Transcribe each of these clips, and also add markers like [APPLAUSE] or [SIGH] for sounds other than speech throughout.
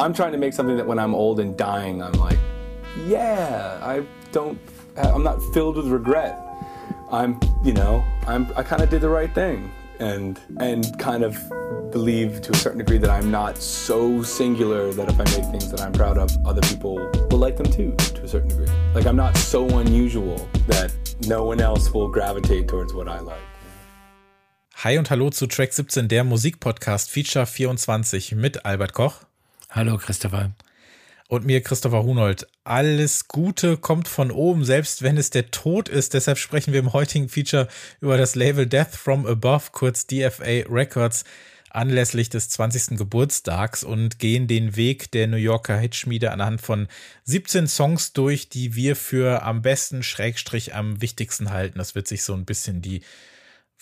I'm trying to make something that when I'm old and dying, I'm like, yeah, I don't, I'm not filled with regret. I'm, you know, I'm, I kind of did the right thing and and kind of believe to a certain degree that I'm not so singular that if I make things that I'm proud of, other people will like them too, to a certain degree. Like I'm not so unusual that no one else will gravitate towards what I like. Hi und hallo zu Track 17, der Musikpodcast Feature 24 mit Albert Koch. Hallo Christopher. Und mir Christopher Hunold. Alles Gute kommt von oben, selbst wenn es der Tod ist. Deshalb sprechen wir im heutigen Feature über das Label Death from Above, kurz DFA Records, anlässlich des 20. Geburtstags und gehen den Weg der New Yorker Hitschmiede anhand von 17 Songs durch, die wir für am besten, Schrägstrich, am wichtigsten halten. Das wird sich so ein bisschen die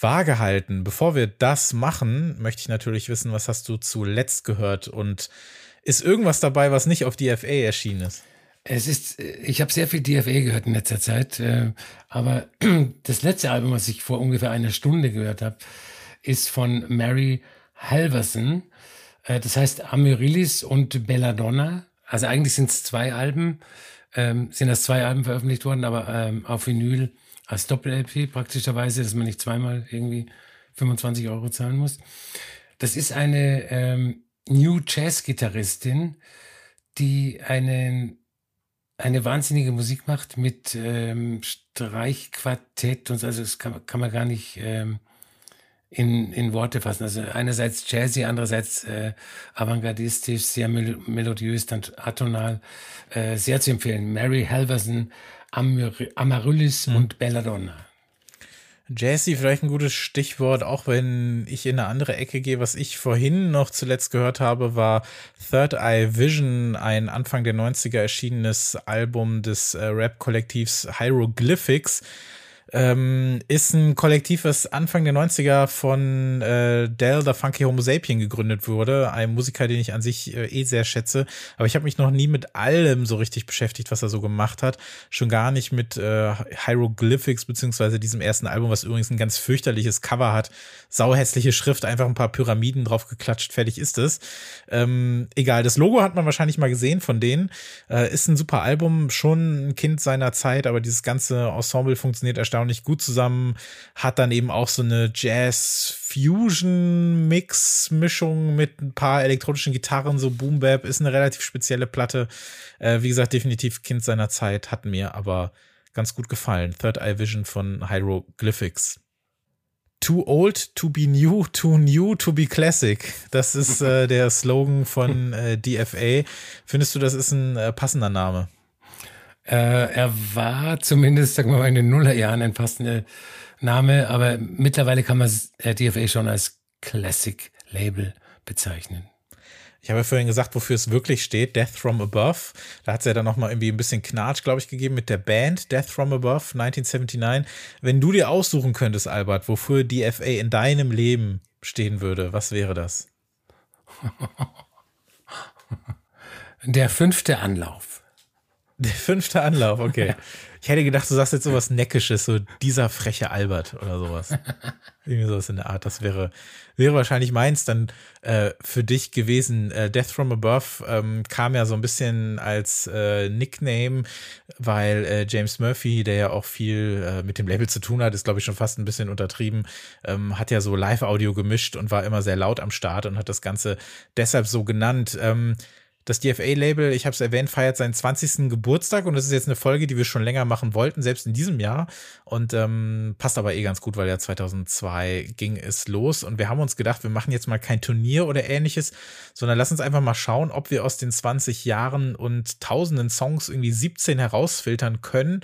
Waage halten. Bevor wir das machen, möchte ich natürlich wissen, was hast du zuletzt gehört und ist irgendwas dabei, was nicht auf DFA erschienen ist? Es ist, ich habe sehr viel DFA gehört in letzter Zeit, äh, aber [CLEARS THROAT] das letzte Album, was ich vor ungefähr einer Stunde gehört habe, ist von Mary Halverson. Äh, das heißt Amaryllis und Belladonna. Also eigentlich sind es zwei Alben, ähm, sind das zwei Alben veröffentlicht worden, aber ähm, auf Vinyl als Doppel-LP praktischerweise, dass man nicht zweimal irgendwie 25 Euro zahlen muss. Das ist eine ähm, New Jazz-Gitarristin, die einen, eine wahnsinnige Musik macht mit ähm, Streichquartett und also das kann, kann man gar nicht ähm, in, in Worte fassen. Also einerseits jazzy, andererseits äh, avantgardistisch, sehr mel melodiös, dann atonal, äh, sehr zu empfehlen. Mary Halverson, Amaryllis hm. und Belladonna. Jazzy, vielleicht ein gutes Stichwort, auch wenn ich in eine andere Ecke gehe. Was ich vorhin noch zuletzt gehört habe, war Third Eye Vision, ein Anfang der 90er erschienenes Album des äh, Rap-Kollektivs Hieroglyphics ähm, ist ein Kollektiv, was Anfang der 90er von äh, Dell, der Funky Homo Sapien, gegründet wurde. Ein Musiker, den ich an sich äh, eh sehr schätze. Aber ich habe mich noch nie mit allem so richtig beschäftigt, was er so gemacht hat. Schon gar nicht mit äh, Hieroglyphics, beziehungsweise diesem ersten Album, was übrigens ein ganz fürchterliches Cover hat. Sauhässliche Schrift, einfach ein paar Pyramiden drauf geklatscht, fertig ist es. Ähm, egal, das Logo hat man wahrscheinlich mal gesehen von denen. Äh, ist ein super Album, schon ein Kind seiner Zeit, aber dieses ganze Ensemble funktioniert erstaunlich erstaunlich gut zusammen, hat dann eben auch so eine Jazz-Fusion-Mix-Mischung mit ein paar elektronischen Gitarren, so Boom Bap, ist eine relativ spezielle Platte. Äh, wie gesagt, definitiv Kind seiner Zeit, hat mir aber ganz gut gefallen. Third Eye Vision von Hieroglyphics. Too old to be new, too new to be classic. Das ist äh, der Slogan von äh, DFA. Findest du, das ist ein äh, passender Name? Äh, er war zumindest, sagen wir mal, in den Nullerjahren ein passender Name, aber mittlerweile kann man äh, DFA schon als Classic-Label bezeichnen. Ich habe ja vorhin gesagt, wofür es wirklich steht, Death from Above. Da hat es ja dann nochmal irgendwie ein bisschen Knatsch, glaube ich, gegeben mit der Band Death from Above 1979. Wenn du dir aussuchen könntest, Albert, wofür DFA in deinem Leben stehen würde, was wäre das? [LAUGHS] Der fünfte Anlauf. [LAUGHS] Der fünfte Anlauf, okay. Ich hätte gedacht, du sagst jetzt sowas Neckisches, so dieser freche Albert oder sowas. [LAUGHS] Irgendwie sowas in der Art. Das wäre, wäre wahrscheinlich meins dann äh, für dich gewesen. Äh, Death from Above ähm, kam ja so ein bisschen als äh, Nickname, weil äh, James Murphy, der ja auch viel äh, mit dem Label zu tun hat, ist glaube ich schon fast ein bisschen untertrieben, ähm, hat ja so Live-Audio gemischt und war immer sehr laut am Start und hat das Ganze deshalb so genannt. Ähm, das DFA-Label, ich habe es erwähnt, feiert seinen 20. Geburtstag und das ist jetzt eine Folge, die wir schon länger machen wollten, selbst in diesem Jahr. Und ähm, passt aber eh ganz gut, weil ja 2002 ging es los. Und wir haben uns gedacht, wir machen jetzt mal kein Turnier oder ähnliches, sondern lass uns einfach mal schauen, ob wir aus den 20 Jahren und tausenden Songs irgendwie 17 herausfiltern können,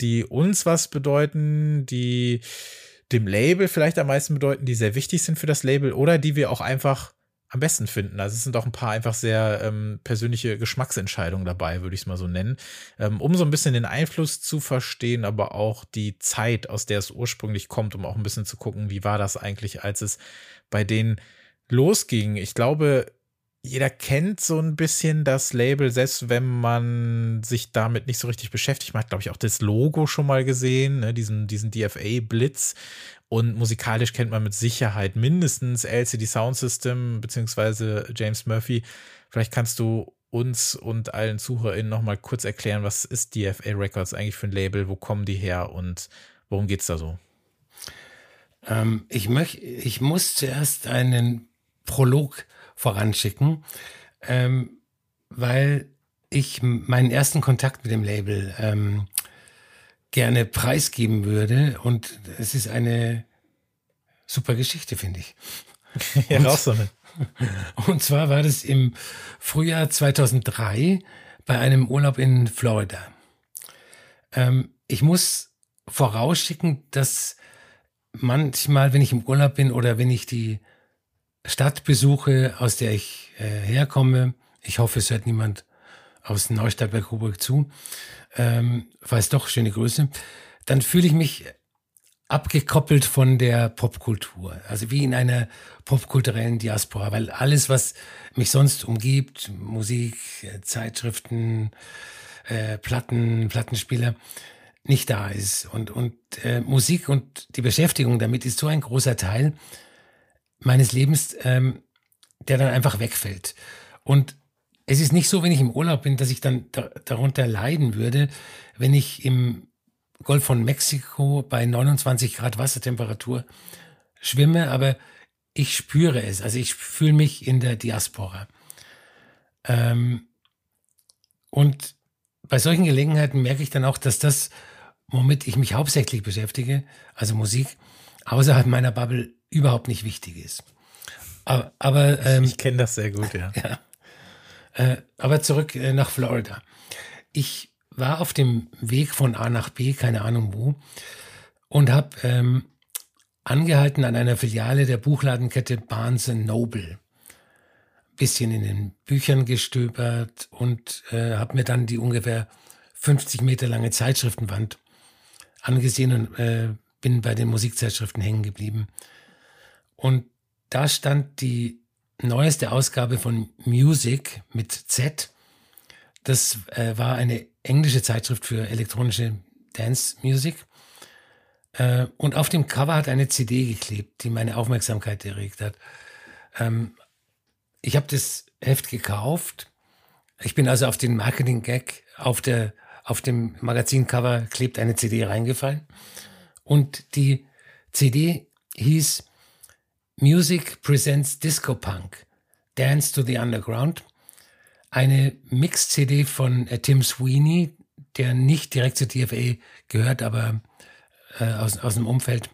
die uns was bedeuten, die dem Label vielleicht am meisten bedeuten, die sehr wichtig sind für das Label oder die wir auch einfach am besten finden. Also es sind auch ein paar einfach sehr ähm, persönliche Geschmacksentscheidungen dabei, würde ich es mal so nennen, ähm, um so ein bisschen den Einfluss zu verstehen, aber auch die Zeit, aus der es ursprünglich kommt, um auch ein bisschen zu gucken, wie war das eigentlich, als es bei denen losging. Ich glaube, jeder kennt so ein bisschen das Label, selbst wenn man sich damit nicht so richtig beschäftigt. Man hat, glaube ich, auch das Logo schon mal gesehen, ne, diesen, diesen DFA-Blitz. Und musikalisch kennt man mit Sicherheit mindestens LCD Sound System beziehungsweise James Murphy. Vielleicht kannst du uns und allen ZuhörerInnen nochmal kurz erklären, was ist DFA Records eigentlich für ein Label, wo kommen die her und worum geht es da so? Ähm, ich, möch, ich muss zuerst einen Prolog voranschicken, ähm, weil ich meinen ersten Kontakt mit dem Label ähm, gerne preisgeben würde. Und es ist eine super Geschichte, finde ich. [LAUGHS] ja, raus damit. [LAUGHS] Und zwar war das im Frühjahr 2003 bei einem Urlaub in Florida. Ähm, ich muss vorausschicken, dass manchmal, wenn ich im Urlaub bin oder wenn ich die Stadt besuche, aus der ich äh, herkomme, ich hoffe, es hört niemand aus Neustadt bei Coburg zu, ähm, weiß doch, schöne Grüße, dann fühle ich mich abgekoppelt von der Popkultur, also wie in einer popkulturellen Diaspora, weil alles, was mich sonst umgibt, Musik, äh, Zeitschriften, äh, Platten, Plattenspieler, nicht da ist. Und, und äh, Musik und die Beschäftigung damit ist so ein großer Teil meines Lebens, ähm, der dann einfach wegfällt. Und es ist nicht so, wenn ich im Urlaub bin, dass ich dann da, darunter leiden würde, wenn ich im Golf von Mexiko bei 29 Grad Wassertemperatur schwimme, aber ich spüre es. Also ich fühle mich in der Diaspora. Ähm, und bei solchen Gelegenheiten merke ich dann auch, dass das, womit ich mich hauptsächlich beschäftige, also Musik, außerhalb meiner Bubble überhaupt nicht wichtig ist. Aber, aber ähm, ich kenne das sehr gut, ja. [LAUGHS] ja. Äh, aber zurück äh, nach Florida. Ich war auf dem Weg von A nach B, keine Ahnung wo, und habe ähm, angehalten an einer Filiale der Buchladenkette Barnes Noble. Bisschen in den Büchern gestöbert und äh, habe mir dann die ungefähr 50 Meter lange Zeitschriftenwand angesehen und äh, bin bei den Musikzeitschriften hängen geblieben. Und da stand die neueste Ausgabe von Music mit Z. Das äh, war eine englische Zeitschrift für elektronische Dance Music. Äh, und auf dem Cover hat eine CD geklebt, die meine Aufmerksamkeit erregt hat. Ähm, ich habe das Heft gekauft. Ich bin also auf den Marketing-Gag auf, der, auf dem Magazincover klebt eine CD reingefallen. Und die CD hieß Music Presents Disco Punk, Dance to the Underground. Eine Mix-CD von äh, Tim Sweeney, der nicht direkt zur DFA gehört, aber äh, aus, aus dem Umfeld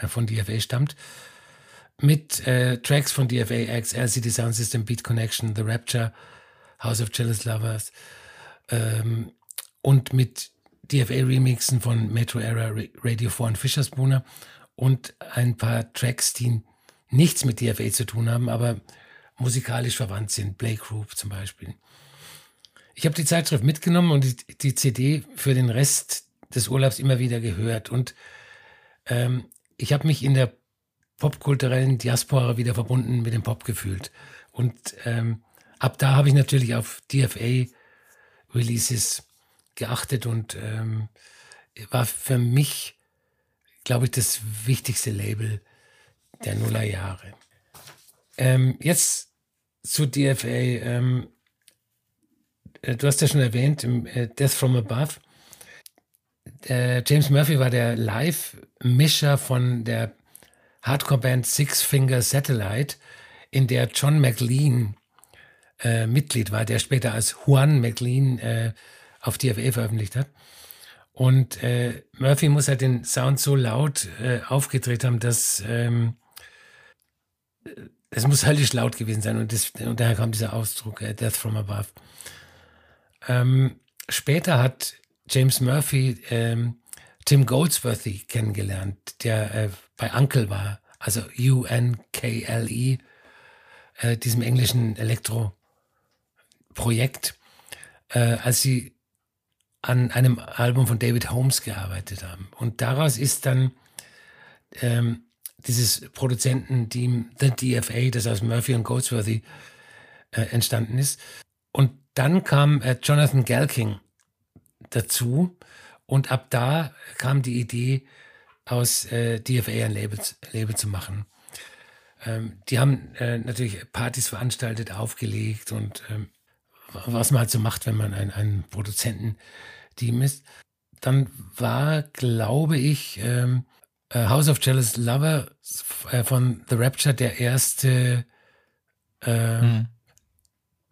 äh, von DFA stammt. Mit äh, Tracks von DFA X, LCD Sound System, Beat Connection, The Rapture, House of Jealous Lovers ähm, und mit DFA-Remixen von Metro Era, Radio 4 und Fischerspooner und ein paar Tracks, die nichts mit DFA zu tun haben, aber musikalisch verwandt sind. Blake Group zum Beispiel. Ich habe die Zeitschrift mitgenommen und die, die, CD für den Rest des Urlaubs immer wieder gehört. Und ähm, ich habe mich in der popkulturellen Diaspora wieder verbunden mit dem Pop gefühlt. Und ähm, ab da habe ich natürlich auf DFA-Releases geachtet und ähm, war für mich glaube ich, das wichtigste Label der Nullerjahre. Ähm, jetzt zu DFA. Ähm, äh, du hast ja schon erwähnt, im äh, Death from Above. Äh, James Murphy war der Live-Mischer von der Hardcore-Band Six Finger Satellite, in der John McLean äh, Mitglied war, der später als Juan McLean äh, auf DFA veröffentlicht hat. Und äh, Murphy muss halt den Sound so laut äh, aufgedreht haben, dass ähm, es muss höllisch laut gewesen sein. Und, das, und daher kam dieser Ausdruck, äh, Death from Above. Ähm, später hat James Murphy ähm, Tim Goldsworthy kennengelernt, der äh, bei Uncle war, also U-N-K-L-E, äh, diesem englischen Elektro-Projekt, äh, als sie an einem Album von David Holmes gearbeitet haben. Und daraus ist dann ähm, dieses Produzententeam The DFA, das aus Murphy und Goldsworthy äh, entstanden ist. Und dann kam äh, Jonathan Galking dazu und ab da kam die Idee, aus äh, DFA ein Label, Label zu machen. Ähm, die haben äh, natürlich Partys veranstaltet, aufgelegt und ähm, was man halt so macht, wenn man ein, ein Produzententeam ist. Dann war, glaube ich, ähm, äh, House of Jealous Lover äh, von The Rapture der erste äh, hm.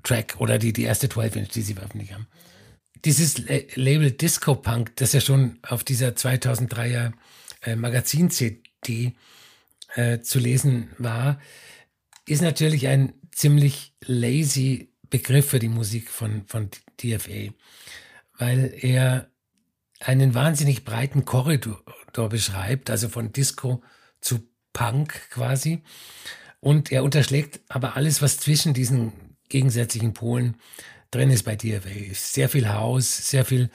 Track oder die, die erste 12-Inch, die sie veröffentlicht haben. Dieses Label Disco Punk, das ja schon auf dieser 2003er äh, Magazin-CD äh, zu lesen war, ist natürlich ein ziemlich lazy Begriff für die Musik von, von DFA, weil er einen wahnsinnig breiten Korridor beschreibt, also von Disco zu Punk quasi. Und er unterschlägt aber alles, was zwischen diesen gegensätzlichen Polen drin ist bei DFA. Sehr viel House, sehr viel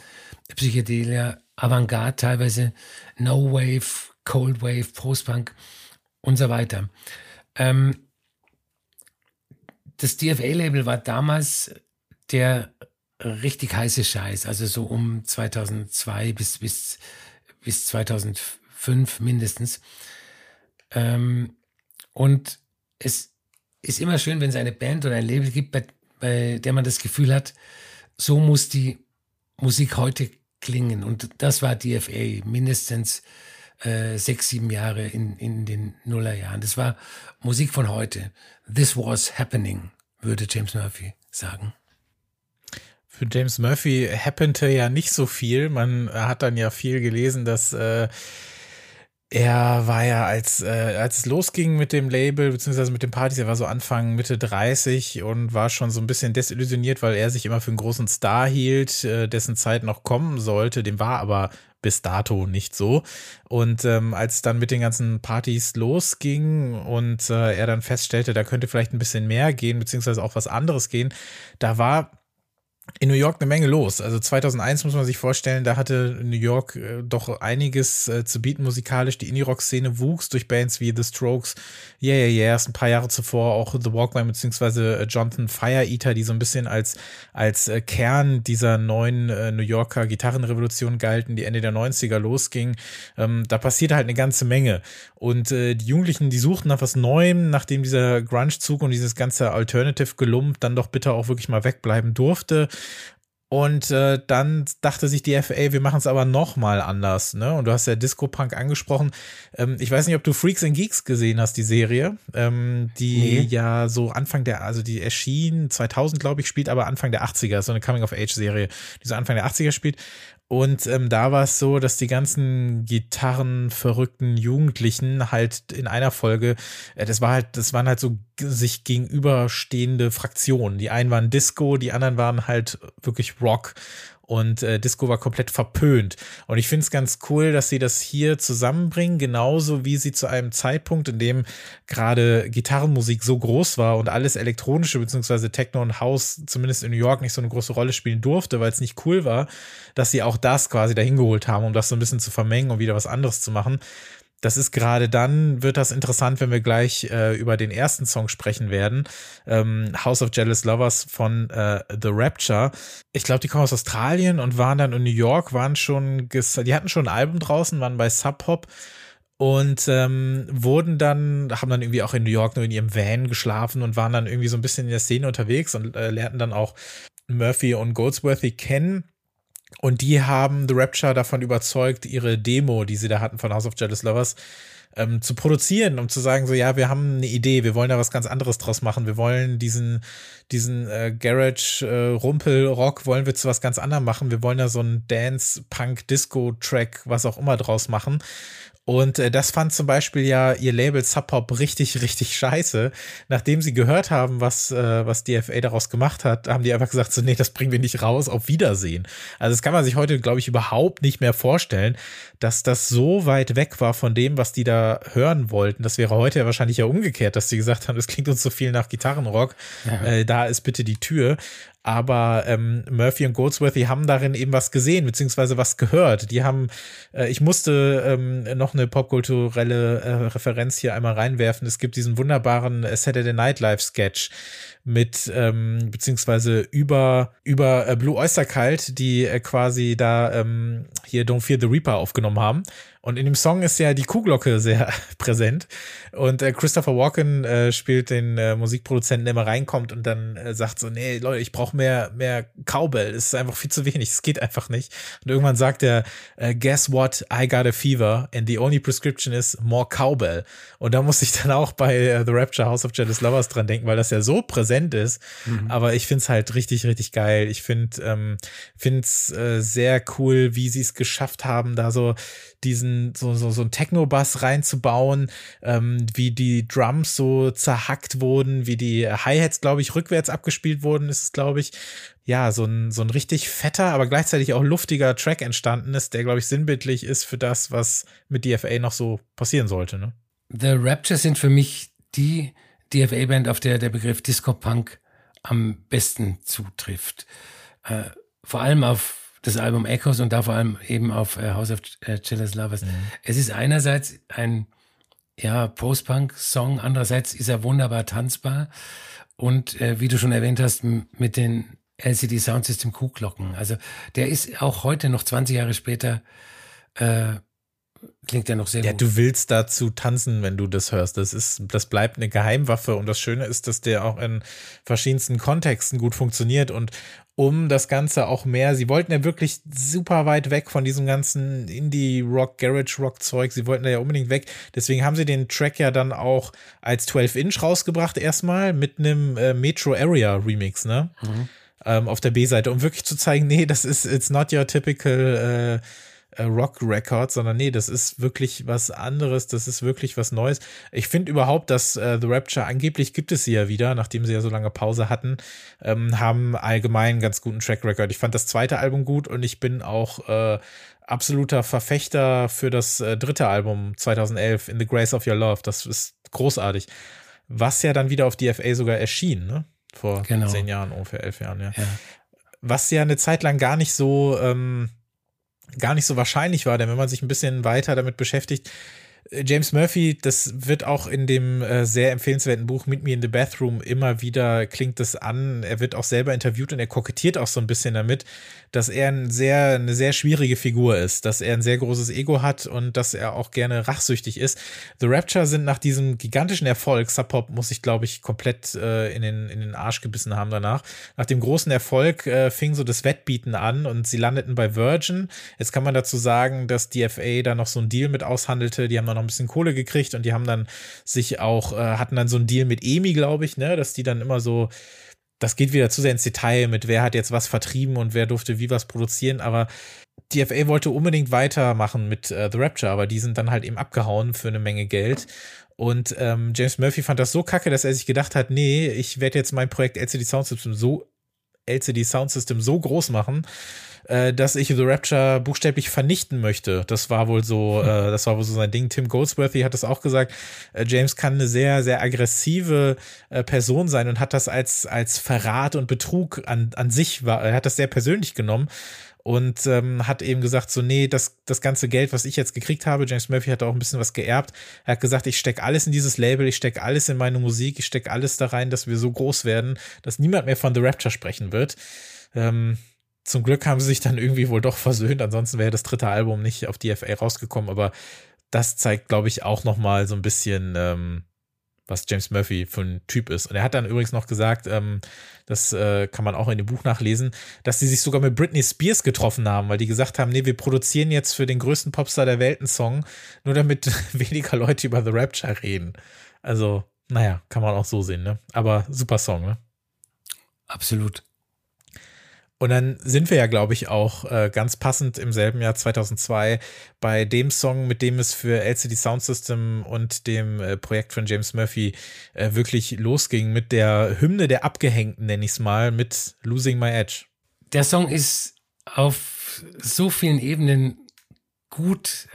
Psychedelia, Avantgarde teilweise, No Wave, Cold Wave, Post-Punk und so weiter. Ähm, das DFA-Label war damals der richtig heiße Scheiß, also so um 2002 bis, bis, bis 2005 mindestens. Ähm, und es ist immer schön, wenn es eine Band oder ein Label gibt, bei, bei der man das Gefühl hat, so muss die Musik heute klingen. Und das war DFA mindestens äh, sechs, sieben Jahre in, in den Nullerjahren. Das war Musik von heute. This was happening, würde James Murphy sagen. Für James Murphy happente ja nicht so viel. Man hat dann ja viel gelesen, dass äh, er war ja, als, äh, als es losging mit dem Label, beziehungsweise mit den Partys, er war so Anfang, Mitte 30 und war schon so ein bisschen desillusioniert, weil er sich immer für einen großen Star hielt, äh, dessen Zeit noch kommen sollte. Dem war aber bis dato nicht so. Und ähm, als dann mit den ganzen Partys losging und äh, er dann feststellte, da könnte vielleicht ein bisschen mehr gehen, beziehungsweise auch was anderes gehen, da war in New York eine Menge los. Also 2001 muss man sich vorstellen, da hatte New York äh, doch einiges äh, zu bieten musikalisch. Die Indie-Rock-Szene wuchs durch Bands wie The Strokes, Yeah Yeah Yeahs, ein paar Jahre zuvor auch The Walkman beziehungsweise äh, Jonathan Fire Eater, die so ein bisschen als, als äh, Kern dieser neuen äh, New Yorker Gitarrenrevolution galten, die Ende der 90er losging. Ähm, da passierte halt eine ganze Menge. Und äh, die Jugendlichen, die suchten nach was Neuem, nachdem dieser Grunge-Zug und dieses ganze Alternative-Gelump dann doch bitte auch wirklich mal wegbleiben durfte. Und äh, dann dachte sich die FA, wir machen es aber noch mal anders. Ne? Und du hast ja Disco Punk angesprochen. Ähm, ich weiß nicht, ob du Freaks and Geeks gesehen hast, die Serie, ähm, die nee. ja so Anfang der, also die erschien 2000, glaube ich, spielt aber Anfang der 80er, so eine Coming-of-Age-Serie, die so Anfang der 80er spielt. Und ähm, da war es so, dass die ganzen gitarrenverrückten Jugendlichen halt in einer Folge, äh, das war halt, das waren halt so sich gegenüberstehende Fraktionen. Die einen waren Disco, die anderen waren halt wirklich Rock und äh, Disco war komplett verpönt. Und ich finde es ganz cool, dass sie das hier zusammenbringen, genauso wie sie zu einem Zeitpunkt, in dem gerade Gitarrenmusik so groß war und alles elektronische beziehungsweise Techno und House zumindest in New York nicht so eine große Rolle spielen durfte, weil es nicht cool war, dass sie auch das quasi dahin geholt haben, um das so ein bisschen zu vermengen und wieder was anderes zu machen das ist gerade dann, wird das interessant, wenn wir gleich äh, über den ersten Song sprechen werden. Ähm, House of Jealous Lovers von äh, The Rapture. Ich glaube, die kommen aus Australien und waren dann in New York, waren schon, die hatten schon ein Album draußen, waren bei Sub Pop und ähm, wurden dann, haben dann irgendwie auch in New York nur in ihrem Van geschlafen und waren dann irgendwie so ein bisschen in der Szene unterwegs und äh, lernten dann auch Murphy und Goldsworthy kennen und die haben The Rapture davon überzeugt, ihre Demo, die sie da hatten von House of Jealous Lovers, ähm, zu produzieren, um zu sagen, so ja, wir haben eine Idee, wir wollen da was ganz anderes draus machen, wir wollen diesen, diesen äh, Garage äh, wollen wir zu was ganz anderem machen, wir wollen da so einen Dance Punk Disco Track, was auch immer draus machen und äh, das fand zum Beispiel ja ihr Label Sub Pop richtig, richtig scheiße. Nachdem sie gehört haben, was, äh, was DFA daraus gemacht hat, haben die einfach gesagt, so, nee, das bringen wir nicht raus, auf Wiedersehen. Also das kann man sich heute, glaube ich, überhaupt nicht mehr vorstellen, dass das so weit weg war von dem, was die da hören wollten. Das wäre heute ja wahrscheinlich ja umgekehrt, dass sie gesagt haben, das klingt uns so viel nach Gitarrenrock, ja. äh, da ist bitte die Tür. Aber ähm, Murphy und Goldsworthy haben darin eben was gesehen, beziehungsweise was gehört. Die haben, äh, ich musste ähm, noch eine popkulturelle äh, Referenz hier einmal reinwerfen. Es gibt diesen wunderbaren Saturday Night Live Sketch mit ähm, beziehungsweise über über äh, Blue Oyster Cult, die äh, quasi da ähm, hier Don't Fear the Reaper aufgenommen haben und in dem Song ist ja die Kuhglocke sehr [LAUGHS] präsent. Und äh, Christopher Walken äh, spielt den äh, Musikproduzenten, der immer reinkommt und dann äh, sagt so, nee, Leute, ich brauche mehr, mehr Cowbell. Es ist einfach viel zu wenig. Es geht einfach nicht. Und irgendwann sagt er, äh, guess what? I got a fever and the only prescription is more Cowbell. Und da muss ich dann auch bei äh, The Rapture House of Jealous Lovers dran denken, weil das ja so präsent ist. Mhm. Aber ich finde es halt richtig, richtig geil. Ich finde ähm, finde es äh, sehr cool, wie sie es geschafft haben, da so diesen, so, so, so ein Techno-Bass reinzubauen, ähm, wie die Drums so zerhackt wurden, wie die Hi-Hats, glaube ich, rückwärts abgespielt wurden, ist es, glaube ich. Ja, so ein, so ein richtig fetter, aber gleichzeitig auch luftiger Track entstanden ist, der, glaube ich, sinnbildlich ist für das, was mit DFA noch so passieren sollte. Ne? The Rapture sind für mich die DFA-Band, auf der der Begriff Disco-Punk am besten zutrifft. Äh, vor allem auf das Album Echoes und da vor allem eben auf äh, House of äh, Jealous Lovers. Mhm. Es ist einerseits ein ja, Post-Punk-Song, andererseits ist er wunderbar tanzbar und äh, wie du schon erwähnt hast, mit den LCD Soundsystem Kuhglocken. Also der ist auch heute noch 20 Jahre später äh, Klingt ja noch sehr ja, gut. du willst dazu tanzen, wenn du das hörst. Das ist, das bleibt eine Geheimwaffe und das Schöne ist, dass der auch in verschiedensten Kontexten gut funktioniert und um das Ganze auch mehr, sie wollten ja wirklich super weit weg von diesem ganzen Indie-Rock, Garage-Rock-Zeug. Sie wollten da ja unbedingt weg. Deswegen haben sie den Track ja dann auch als 12-Inch rausgebracht, erstmal mit einem äh, Metro Area Remix, ne? Mhm. Ähm, auf der B-Seite, um wirklich zu zeigen, nee, das ist, it's not your typical äh, äh, Rock-Record, sondern nee, das ist wirklich was anderes, das ist wirklich was Neues. Ich finde überhaupt, dass äh, The Rapture, angeblich gibt es sie ja wieder, nachdem sie ja so lange Pause hatten, ähm, haben allgemein einen ganz guten Track-Record. Ich fand das zweite Album gut und ich bin auch äh, absoluter Verfechter für das äh, dritte Album 2011, In the Grace of Your Love. Das ist großartig. Was ja dann wieder auf DFA sogar erschien, ne? Vor genau. zehn Jahren, ungefähr elf Jahren, ja. ja. Was ja eine Zeit lang gar nicht so, ähm, gar nicht so wahrscheinlich war, denn wenn man sich ein bisschen weiter damit beschäftigt, James Murphy, das wird auch in dem äh, sehr empfehlenswerten Buch Meet Me in the Bathroom immer wieder klingt das an. Er wird auch selber interviewt und er kokettiert auch so ein bisschen damit, dass er ein sehr, eine sehr schwierige Figur ist, dass er ein sehr großes Ego hat und dass er auch gerne rachsüchtig ist. The Rapture sind nach diesem gigantischen Erfolg, Sub Pop muss ich glaube ich komplett äh, in, den, in den Arsch gebissen haben danach. Nach dem großen Erfolg äh, fing so das Wettbieten an und sie landeten bei Virgin. Jetzt kann man dazu sagen, dass DFA da noch so einen Deal mit aushandelte. Die haben dann noch ein bisschen Kohle gekriegt und die haben dann sich auch, äh, hatten dann so einen Deal mit EMI, glaube ich, ne, dass die dann immer so, das geht wieder zu sehr ins Detail mit wer hat jetzt was vertrieben und wer durfte wie was produzieren, aber DFA wollte unbedingt weitermachen mit äh, The Rapture, aber die sind dann halt eben abgehauen für eine Menge Geld. Und ähm, James Murphy fand das so kacke, dass er sich gedacht hat, nee, ich werde jetzt mein Projekt LCD Sound System so LCD Sound System so groß machen, äh, dass ich The Rapture buchstäblich vernichten möchte. Das war wohl so, hm. äh, das war wohl so sein Ding. Tim Goldsworthy hat es auch gesagt. Äh, James kann eine sehr, sehr aggressive äh, Person sein und hat das als, als Verrat und Betrug an, an sich, war, er hat das sehr persönlich genommen und ähm, hat eben gesagt, so, nee, das, das ganze Geld, was ich jetzt gekriegt habe, James Murphy hat auch ein bisschen was geerbt. Er hat gesagt, ich stecke alles in dieses Label, ich stecke alles in meine Musik, ich stecke alles da rein, dass wir so groß werden, dass niemand mehr von The Rapture sprechen wird. Ähm, zum Glück haben sie sich dann irgendwie wohl doch versöhnt, ansonsten wäre das dritte Album nicht auf DFA rausgekommen, aber das zeigt, glaube ich, auch nochmal so ein bisschen, ähm, was James Murphy für ein Typ ist. Und er hat dann übrigens noch gesagt, ähm, das äh, kann man auch in dem Buch nachlesen, dass sie sich sogar mit Britney Spears getroffen haben, weil die gesagt haben, nee, wir produzieren jetzt für den größten Popstar der Welt einen Song, nur damit [LAUGHS] weniger Leute über The Rapture reden. Also, naja, kann man auch so sehen, ne? Aber super Song, ne? Absolut. Und dann sind wir ja, glaube ich, auch äh, ganz passend im selben Jahr 2002 bei dem Song, mit dem es für LCD Sound System und dem äh, Projekt von James Murphy äh, wirklich losging, mit der Hymne der Abgehängten, nenne ich es mal, mit Losing My Edge. Der Song ist auf so vielen Ebenen gut,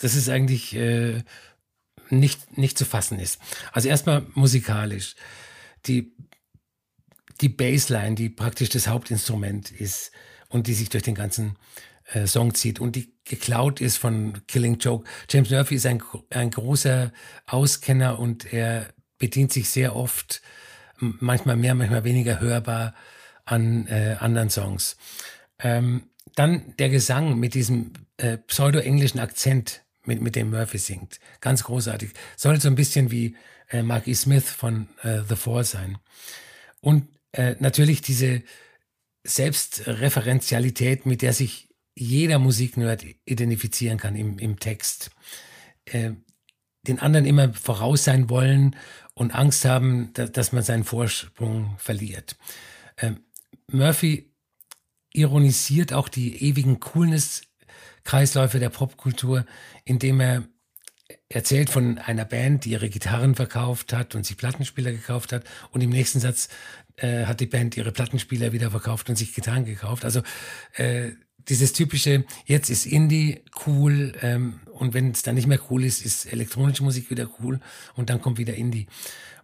dass es eigentlich äh, nicht, nicht zu fassen ist. Also erstmal musikalisch. Die die Bassline, die praktisch das Hauptinstrument ist und die sich durch den ganzen äh, Song zieht und die geklaut ist von Killing Joke. James Murphy ist ein, ein großer Auskenner und er bedient sich sehr oft, manchmal mehr, manchmal weniger hörbar an äh, anderen Songs. Ähm, dann der Gesang mit diesem äh, pseudo-englischen Akzent, mit, mit dem Murphy singt. Ganz großartig. Soll so ein bisschen wie äh, E. Smith von äh, The Four sein. Und äh, natürlich diese Selbstreferenzialität, mit der sich jeder Musiknerd identifizieren kann im, im Text. Äh, den anderen immer voraus sein wollen und Angst haben, da, dass man seinen Vorsprung verliert. Äh, Murphy ironisiert auch die ewigen Coolness-Kreisläufe der Popkultur, indem er erzählt von einer Band, die ihre Gitarren verkauft hat und sich Plattenspieler gekauft hat. Und im nächsten Satz äh, hat die Band ihre Plattenspieler wieder verkauft und sich Gitarren gekauft. Also äh, dieses typische, jetzt ist Indie cool ähm, und wenn es dann nicht mehr cool ist, ist elektronische Musik wieder cool und dann kommt wieder Indie.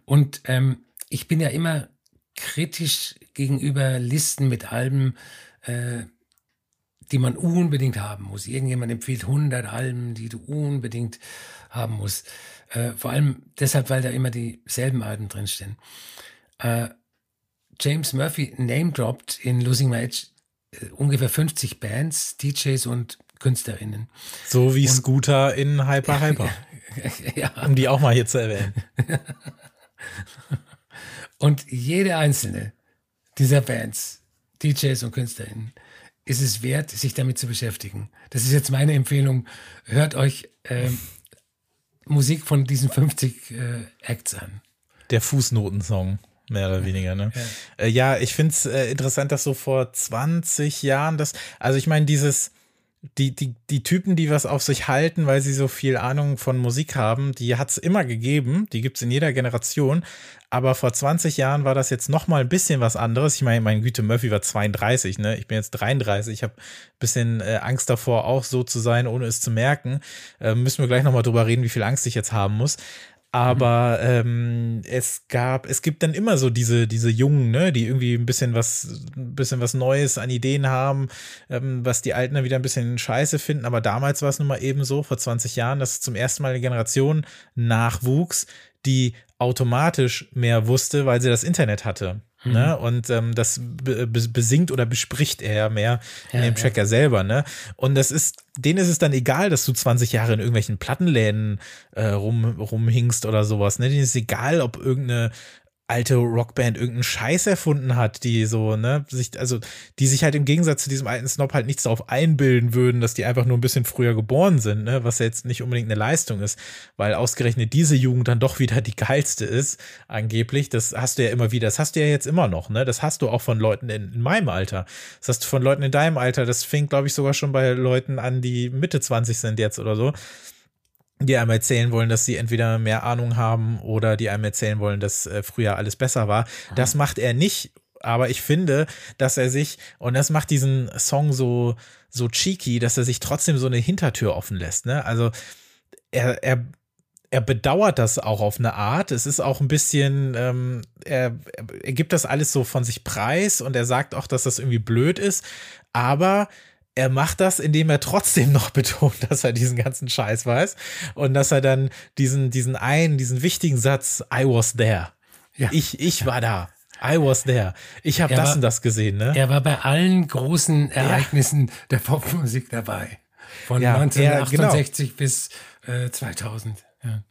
Und ähm, ich bin ja immer kritisch gegenüber Listen mit Alben, äh, die man unbedingt haben muss. Irgendjemand empfiehlt 100 Alben, die du unbedingt haben musst. Äh, vor allem deshalb, weil da immer dieselben Alben drinstehen. Äh, James Murphy name-droppt in Losing My Edge äh, ungefähr 50 Bands, DJs und Künstlerinnen. So wie und, Scooter in Hyper [LAUGHS] Hyper. ja. Um die auch mal hier zu erwähnen. [LAUGHS] und jede einzelne dieser Bands, DJs und Künstlerinnen, ist es wert, sich damit zu beschäftigen. Das ist jetzt meine Empfehlung. Hört euch ähm, Musik von diesen 50 äh, Acts an. Der Fußnotensong. Mehr oder weniger, ne? Ja, äh, ja ich finde es äh, interessant, dass so vor 20 Jahren das, also ich meine, dieses, die, die, die Typen, die was auf sich halten, weil sie so viel Ahnung von Musik haben, die hat es immer gegeben, die gibt es in jeder Generation, aber vor 20 Jahren war das jetzt noch mal ein bisschen was anderes. Ich meine, mein Güte, Murphy war 32, ne? Ich bin jetzt 33. Ich habe ein bisschen äh, Angst davor, auch so zu sein, ohne es zu merken. Äh, müssen wir gleich noch mal drüber reden, wie viel Angst ich jetzt haben muss. Aber ähm, es gab, es gibt dann immer so diese, diese Jungen, ne, die irgendwie ein bisschen was, ein bisschen was Neues an Ideen haben, ähm, was die Alten dann wieder ein bisschen scheiße finden. Aber damals war es nun mal eben so, vor 20 Jahren, dass zum ersten Mal eine Generation nachwuchs, die automatisch mehr wusste, weil sie das Internet hatte. Mhm. Ne? Und ähm, das besingt oder bespricht er ja mehr ja, in dem Track ja. selber. Ne? Und das ist, denen ist es dann egal, dass du 20 Jahre in irgendwelchen Plattenläden äh, rum, rumhingst oder sowas. Ne? Denen ist egal, ob irgendeine alte Rockband irgendeinen Scheiß erfunden hat, die so, ne, sich, also, die sich halt im Gegensatz zu diesem alten Snob halt nichts darauf einbilden würden, dass die einfach nur ein bisschen früher geboren sind, ne, was ja jetzt nicht unbedingt eine Leistung ist, weil ausgerechnet diese Jugend dann doch wieder die geilste ist, angeblich. Das hast du ja immer wieder, das hast du ja jetzt immer noch, ne, das hast du auch von Leuten in, in meinem Alter. Das hast du von Leuten in deinem Alter, das fing, glaube ich, sogar schon bei Leuten an, die Mitte 20 sind jetzt oder so die einem erzählen wollen, dass sie entweder mehr Ahnung haben oder die einem erzählen wollen, dass äh, früher alles besser war. Das macht er nicht, aber ich finde, dass er sich, und das macht diesen Song so, so cheeky, dass er sich trotzdem so eine Hintertür offen lässt. Ne? Also er, er, er bedauert das auch auf eine Art. Es ist auch ein bisschen, ähm, er, er gibt das alles so von sich preis und er sagt auch, dass das irgendwie blöd ist. Aber er macht das, indem er trotzdem noch [LAUGHS] betont, dass er diesen ganzen Scheiß weiß und dass er dann diesen, diesen einen, diesen wichtigen Satz, I was there. Ja. Ich, ich war da. I was there. Ich habe das war, und das gesehen, ne? Er war bei allen großen Ereignissen ja. der Popmusik dabei. Von ja, 1968 genau. bis äh, 2000. Ja.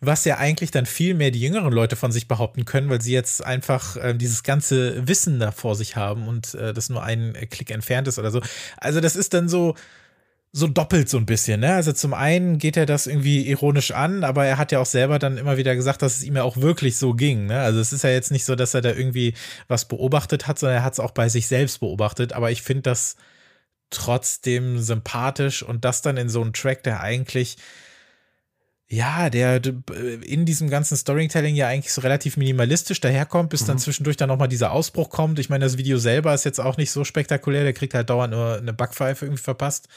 Was ja eigentlich dann viel mehr die jüngeren Leute von sich behaupten können, weil sie jetzt einfach äh, dieses ganze Wissen da vor sich haben und äh, das nur ein Klick entfernt ist oder so. Also das ist dann so, so doppelt so ein bisschen, ne? Also zum einen geht er das irgendwie ironisch an, aber er hat ja auch selber dann immer wieder gesagt, dass es ihm ja auch wirklich so ging, ne? Also es ist ja jetzt nicht so, dass er da irgendwie was beobachtet hat, sondern er hat es auch bei sich selbst beobachtet, aber ich finde das trotzdem sympathisch und das dann in so einem Track, der eigentlich ja, der in diesem ganzen Storytelling ja eigentlich so relativ minimalistisch daherkommt, bis mhm. dann zwischendurch dann nochmal dieser Ausbruch kommt. Ich meine, das Video selber ist jetzt auch nicht so spektakulär, der kriegt halt dauernd nur eine Backpfeife irgendwie verpasst,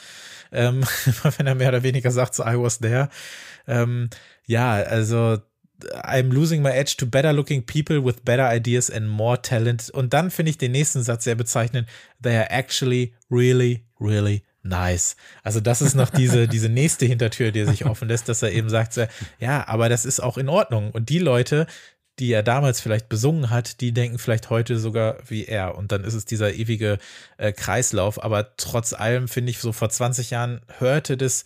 ähm, [LAUGHS] wenn er mehr oder weniger sagt, so I was there. Ähm, ja, also I'm losing my edge to better looking people with better ideas and more talent. Und dann finde ich den nächsten Satz sehr bezeichnend. They are actually really, really nice. Also das ist noch diese, [LAUGHS] diese nächste Hintertür, die er sich offen lässt, dass er eben sagt, ja, aber das ist auch in Ordnung. Und die Leute, die er damals vielleicht besungen hat, die denken vielleicht heute sogar wie er. Und dann ist es dieser ewige äh, Kreislauf. Aber trotz allem finde ich, so vor 20 Jahren hörte das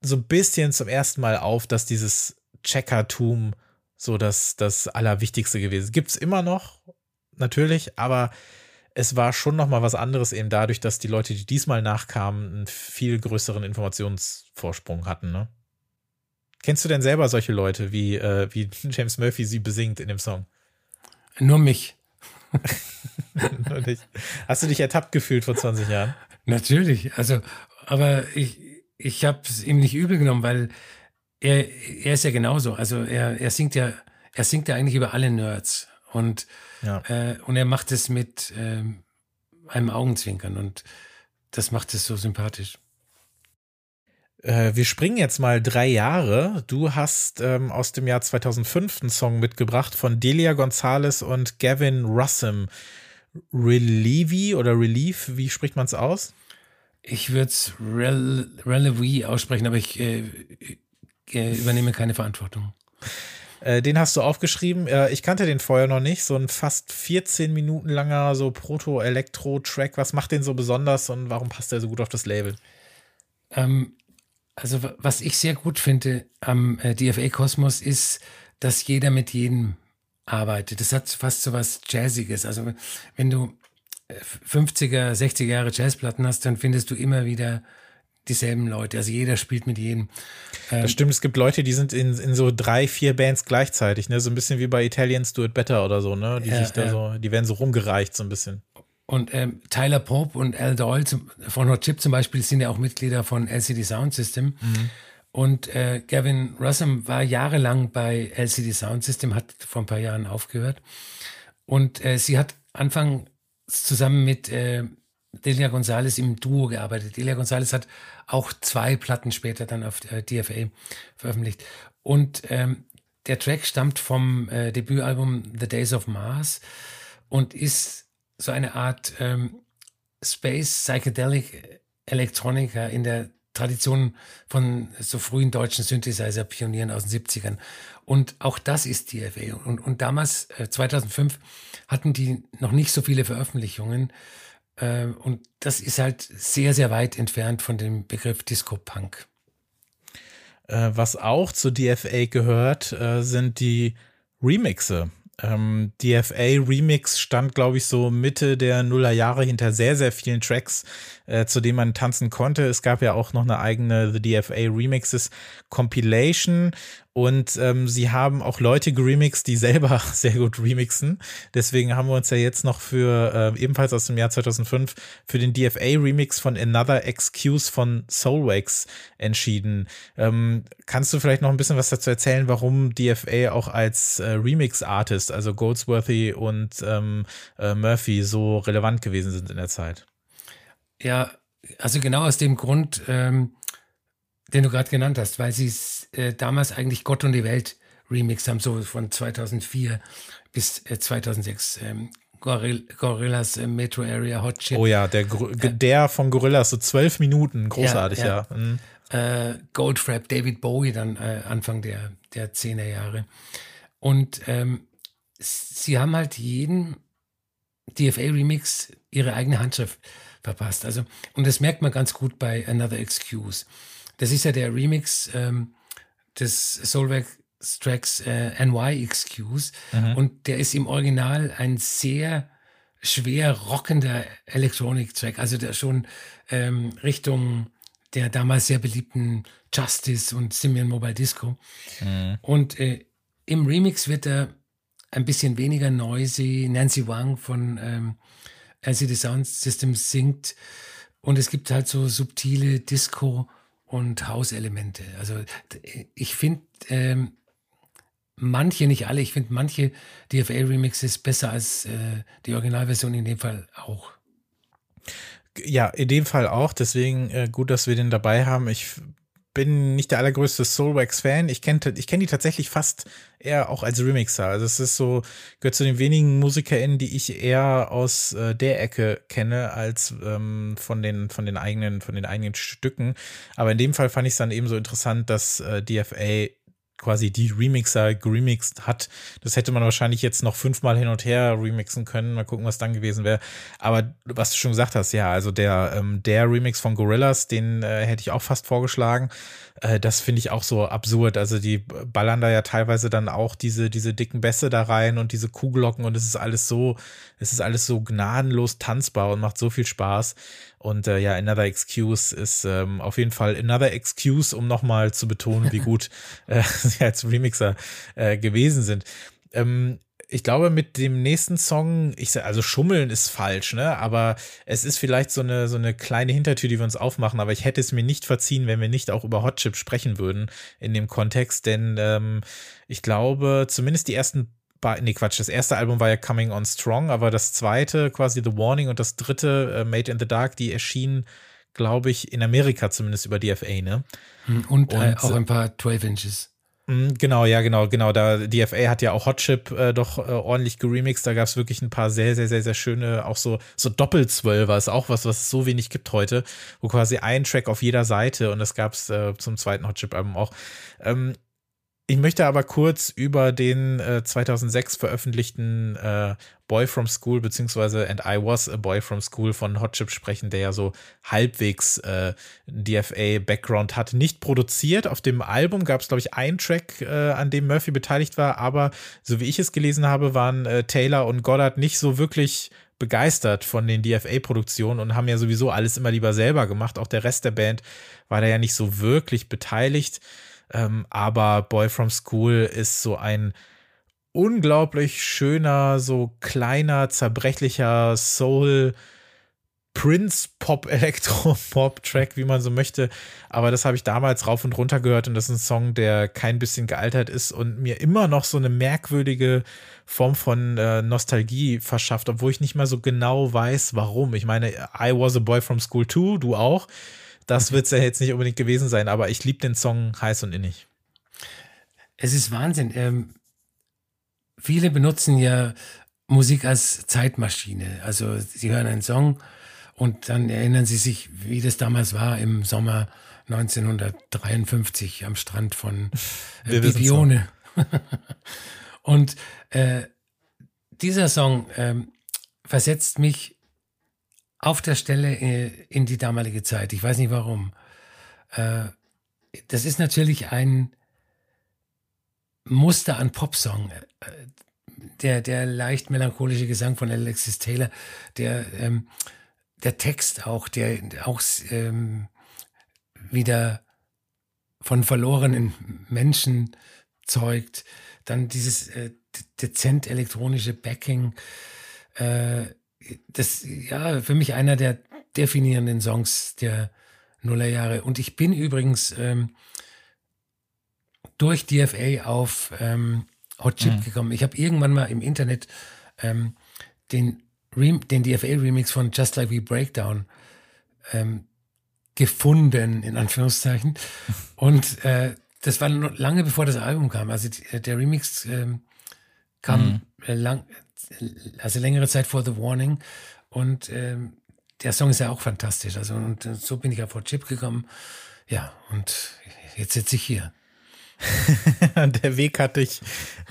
so ein bisschen zum ersten Mal auf, dass dieses Checkertum so das, das Allerwichtigste gewesen. Gibt es immer noch, natürlich, aber es war schon noch mal was anderes eben dadurch, dass die Leute, die diesmal nachkamen, einen viel größeren Informationsvorsprung hatten. Ne? Kennst du denn selber solche Leute, wie, äh, wie [LAUGHS] James Murphy sie besingt in dem Song? Nur mich. [LAUGHS] Hast du dich ertappt gefühlt vor 20 Jahren? Natürlich. Also, aber ich, ich habe es ihm nicht übel genommen, weil er, er ist ja genauso. Also er, er singt ja, er singt ja eigentlich über alle Nerds. Und, ja. äh, und er macht es mit äh, einem Augenzwinkern und das macht es so sympathisch. Äh, wir springen jetzt mal drei Jahre. Du hast ähm, aus dem Jahr 2005 einen Song mitgebracht von Delia Gonzalez und Gavin Russum. Relievi oder Relief, wie spricht man es aus? Ich würde es Rel aussprechen, aber ich äh, äh, übernehme keine Verantwortung. Äh, den hast du aufgeschrieben. Äh, ich kannte den vorher noch nicht. So ein fast 14 Minuten langer so Proto-Elektro-Track. Was macht den so besonders und warum passt der so gut auf das Label? Ähm, also, was ich sehr gut finde am äh, DFA-Kosmos ist, dass jeder mit jedem arbeitet. Das hat fast so was Jazziges. Also, wenn du 50er, 60er Jahre Jazzplatten hast, dann findest du immer wieder dieselben Leute. Also jeder spielt mit jedem. Ähm, das stimmt, es gibt Leute, die sind in, in so drei, vier Bands gleichzeitig, ne? So ein bisschen wie bei Italians Do It Better oder so, ne? Die ja, sich da ja. so, die werden so rumgereicht, so ein bisschen. Und ähm, Tyler Pope und Al Doyle zum, von Hot Chip zum Beispiel sind ja auch Mitglieder von LCD Sound System. Mhm. Und äh, Gavin Russum war jahrelang bei LCD Sound System, hat vor ein paar Jahren aufgehört. Und äh, sie hat Anfang zusammen mit äh, Delia Gonzalez im Duo gearbeitet. Delia Gonzalez hat auch zwei Platten später dann auf äh, DFA veröffentlicht. Und ähm, der Track stammt vom äh, Debütalbum The Days of Mars und ist so eine Art ähm, Space Psychedelic Electronica in der Tradition von so frühen deutschen Synthesizer-Pionieren aus den 70ern. Und auch das ist DFA. Und, und damals, äh, 2005, hatten die noch nicht so viele Veröffentlichungen. Äh, und das ist halt sehr, sehr weit entfernt von dem Begriff Disco-Punk. Äh, was auch zu DFA gehört, äh, sind die Remixe. Ähm, DFA Remix stand, glaube ich, so Mitte der Nullerjahre hinter sehr, sehr vielen Tracks, äh, zu denen man tanzen konnte. Es gab ja auch noch eine eigene The DFA Remixes Compilation und ähm, sie haben auch Leute geremixt, die selber [LAUGHS] sehr gut remixen. Deswegen haben wir uns ja jetzt noch für, äh, ebenfalls aus dem Jahr 2005, für den DFA-Remix von Another Excuse von Soulwax entschieden. Ähm, kannst du vielleicht noch ein bisschen was dazu erzählen, warum DFA auch als äh, Remix-Artist, also Goldsworthy und ähm, äh, Murphy, so relevant gewesen sind in der Zeit? Ja, also genau aus dem Grund, ähm, den du gerade genannt hast, weil sie äh, damals eigentlich Gott und die Welt Remix haben, so von 2004 bis äh, 2006. Ähm, Gorilla, Gorillas äh, Metro Area Hot Chip. Oh ja, der, äh, der von Gorillas, so zwölf Minuten, großartig, ja. ja. ja. Mhm. Äh, Goldfrapp, David Bowie dann äh, Anfang der, der 10er Jahre. Und ähm, sie haben halt jeden DFA-Remix ihre eigene Handschrift verpasst. Also, und das merkt man ganz gut bei Another Excuse. Das ist ja der Remix ähm, des Soulwax-Tracks äh, NY Excuse. Mhm. Und der ist im Original ein sehr schwer rockender Electronic-Track. Also der schon ähm, Richtung der damals sehr beliebten Justice und Simeon Mobile Disco. Mhm. Und äh, im Remix wird er ein bisschen weniger noisy. Nancy Wang von ähm, LCD Sound System singt. Und es gibt halt so subtile Disco- und Hauselemente. Also ich finde ähm, manche, nicht alle, ich finde manche DFA-Remixes besser als äh, die Originalversion in dem Fall auch. Ja, in dem Fall auch. Deswegen äh, gut, dass wir den dabei haben. Ich bin nicht der allergrößte Soulwax-Fan. Ich kenne ich kenn die tatsächlich fast eher auch als Remixer. Also es ist so, gehört zu den wenigen MusikerInnen, die ich eher aus äh, der Ecke kenne, als ähm, von den, von den eigenen, von den eigenen Stücken. Aber in dem Fall fand ich es dann eben so interessant, dass äh, DFA quasi die Remixer geremixed hat. Das hätte man wahrscheinlich jetzt noch fünfmal hin und her remixen können. Mal gucken, was dann gewesen wäre. Aber was du schon gesagt hast, ja, also der, ähm, der Remix von Gorillas, den äh, hätte ich auch fast vorgeschlagen. Äh, das finde ich auch so absurd. Also die ballern da ja teilweise dann auch diese, diese dicken Bässe da rein und diese Kuhglocken und es ist alles so, es ist alles so gnadenlos tanzbar und macht so viel Spaß. Und äh, ja, Another Excuse ist ähm, auf jeden Fall Another Excuse, um nochmal zu betonen, wie [LAUGHS] gut äh, [LAUGHS] sie als Remixer äh, gewesen sind. Ähm, ich glaube, mit dem nächsten Song, ich sag, also schummeln ist falsch, ne? Aber es ist vielleicht so eine, so eine kleine Hintertür, die wir uns aufmachen. Aber ich hätte es mir nicht verziehen, wenn wir nicht auch über Hot Chip sprechen würden in dem Kontext. Denn ähm, ich glaube, zumindest die ersten nee, Quatsch, das erste Album war ja Coming On Strong, aber das zweite, quasi The Warning und das dritte, äh, Made in the Dark, die erschienen, glaube ich, in Amerika zumindest über DFA, ne? Hm, und, und äh, auch ein paar 12 Inches. Hm, genau, ja, genau, genau. Da DFA hat ja auch Hot Chip äh, doch äh, ordentlich geremixed. Da gab es wirklich ein paar sehr, sehr, sehr, sehr schöne, auch so so Doppelzwölfer ist auch was, was es so wenig gibt heute, wo quasi ein Track auf jeder Seite und das gab es äh, zum zweiten Hot Chip Album auch. Ähm, ich möchte aber kurz über den äh, 2006 veröffentlichten äh, Boy from School beziehungsweise And I Was a Boy from School von Hot Chip sprechen, der ja so halbwegs äh, DFA-Background hat. Nicht produziert. Auf dem Album gab es, glaube ich, einen Track, äh, an dem Murphy beteiligt war, aber so wie ich es gelesen habe, waren äh, Taylor und Goddard nicht so wirklich begeistert von den DFA-Produktionen und haben ja sowieso alles immer lieber selber gemacht. Auch der Rest der Band war da ja nicht so wirklich beteiligt. Ähm, aber Boy from School ist so ein unglaublich schöner, so kleiner, zerbrechlicher Soul Prince Pop [LAUGHS] Elektro Pop Track, wie man so möchte. Aber das habe ich damals rauf und runter gehört und das ist ein Song, der kein bisschen gealtert ist und mir immer noch so eine merkwürdige Form von äh, Nostalgie verschafft, obwohl ich nicht mal so genau weiß, warum. Ich meine, I was a boy from school too, du auch. Das wird es ja jetzt nicht unbedingt gewesen sein, aber ich liebe den Song heiß und innig. Es ist Wahnsinn. Ähm, viele benutzen ja Musik als Zeitmaschine. Also sie hören einen Song und dann erinnern sie sich, wie das damals war im Sommer 1953 am Strand von äh, Bibione. [LAUGHS] und äh, dieser Song äh, versetzt mich auf der Stelle äh, in die damalige Zeit. Ich weiß nicht warum. Äh, das ist natürlich ein Muster an Popsong. Äh, der, der leicht melancholische Gesang von Alexis Taylor, der, ähm, der Text auch, der auch ähm, wieder von verlorenen Menschen zeugt. Dann dieses dezent elektronische Backing. Äh, das ja für mich einer der definierenden Songs der Nullerjahre. Und ich bin übrigens ähm, durch DFA auf ähm, Hot Chip mhm. gekommen. Ich habe irgendwann mal im Internet ähm, den, Rem den DFA-Remix von Just Like We Breakdown ähm, gefunden, in Anführungszeichen. [LAUGHS] Und äh, das war lange bevor das Album kam. Also die, der Remix ähm, kam mhm. lang, also längere Zeit vor The Warning. Und ähm, der Song ist ja auch fantastisch. Also und so bin ich auf Hot Chip gekommen. Ja, und jetzt sitze ich hier. [LAUGHS] der Weg hatte ich,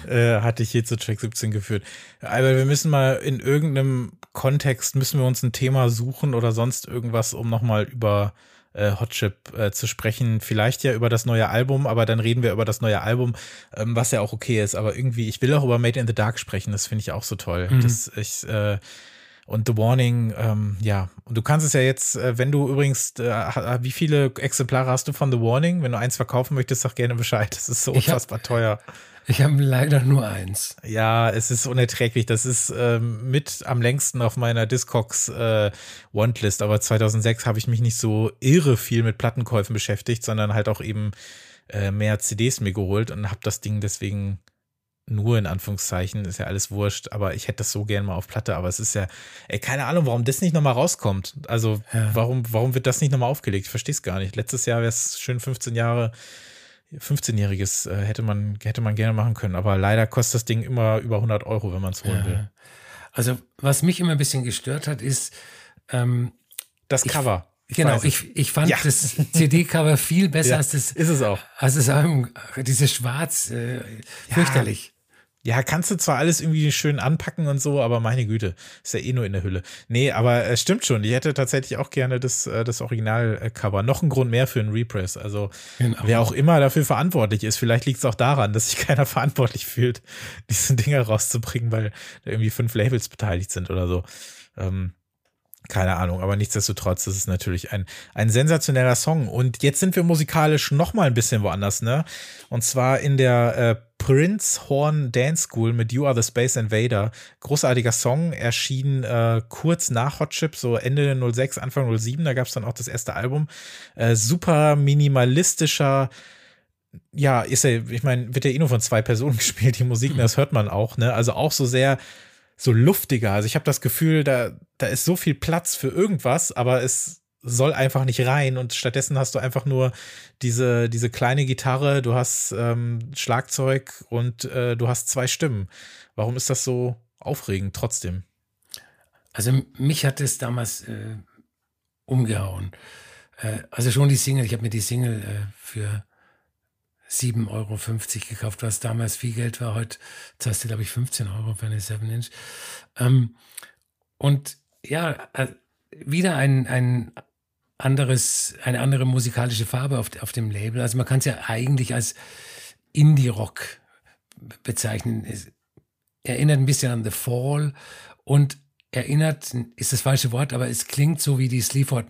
äh, hatte ich hier zu Track 17 geführt. Aber wir müssen mal in irgendeinem Kontext, müssen wir uns ein Thema suchen oder sonst irgendwas, um nochmal über äh, Hot Chip äh, zu sprechen. Vielleicht ja über das neue Album, aber dann reden wir über das neue Album, ähm, was ja auch okay ist. Aber irgendwie, ich will auch über Made in the Dark sprechen. Das finde ich auch so toll. Mhm. Das, ich, äh, und The Warning, ähm, ja. Und du kannst es ja jetzt, äh, wenn du übrigens, äh, wie viele Exemplare hast du von The Warning? Wenn du eins verkaufen möchtest, sag gerne Bescheid. Das ist so unfassbar teuer. Ich habe leider nur eins. Ja, es ist unerträglich. Das ist ähm, mit am längsten auf meiner Discogs äh, Wantlist. Aber 2006 habe ich mich nicht so irre viel mit Plattenkäufen beschäftigt, sondern halt auch eben äh, mehr CDs mir geholt und habe das Ding deswegen nur in Anführungszeichen, ist ja alles wurscht, aber ich hätte das so gern mal auf Platte, aber es ist ja, ey, keine Ahnung, warum das nicht nochmal rauskommt. Also, ja. warum, warum wird das nicht nochmal aufgelegt? Ich verstehe es gar nicht. Letztes Jahr wäre es schön 15 Jahre, 15-jähriges äh, hätte man, hätte man gerne machen können, aber leider kostet das Ding immer über 100 Euro, wenn man es holen ja. will. Also, was mich immer ein bisschen gestört hat, ist, ähm, das Cover. Ich genau, ich, ich fand ja. das CD-Cover viel besser ja, als das. Ist es auch. Als das Album, dieses Schwarz, äh, fürchterlich. Ja, kannst du zwar alles irgendwie schön anpacken und so, aber meine Güte, ist ja eh nur in der Hülle. Nee, aber es stimmt schon. Ich hätte tatsächlich auch gerne das, äh, das Originalcover. Noch ein Grund mehr für einen Repress. Also, genau. wer auch immer dafür verantwortlich ist, vielleicht liegt es auch daran, dass sich [LAUGHS] keiner verantwortlich fühlt, diese Dinger rauszubringen, weil da irgendwie fünf Labels beteiligt sind oder so. Ähm, keine Ahnung, aber nichtsdestotrotz, ist natürlich ein, ein sensationeller Song. Und jetzt sind wir musikalisch noch mal ein bisschen woanders, ne? Und zwar in der äh, Prince Horn Dance School mit You Are the Space Invader. Großartiger Song, erschien äh, kurz nach Hot Chip, so Ende 06, Anfang 07, da gab es dann auch das erste Album. Äh, super minimalistischer, ja, ist ja, ich meine, wird ja eh nur von zwei Personen [LAUGHS] gespielt, die Musik, das hört man auch, ne? Also auch so sehr so luftiger. Also ich habe das Gefühl, da, da ist so viel Platz für irgendwas, aber es soll einfach nicht rein und stattdessen hast du einfach nur diese, diese kleine Gitarre, du hast ähm, Schlagzeug und äh, du hast zwei Stimmen. Warum ist das so aufregend trotzdem? Also mich hat es damals äh, umgehauen. Äh, also schon die Single, ich habe mir die Single äh, für 7,50 Euro gekauft, was damals viel Geld war. Heute zahlst du, glaube ich, 15 Euro für eine 7-Inch. Ähm, und ja, äh, wieder ein, ein anderes, eine andere musikalische Farbe auf, auf dem Label. Also man kann es ja eigentlich als Indie-Rock bezeichnen. Es erinnert ein bisschen an The Fall und erinnert, ist das falsche Wort, aber es klingt so wie die Sleaford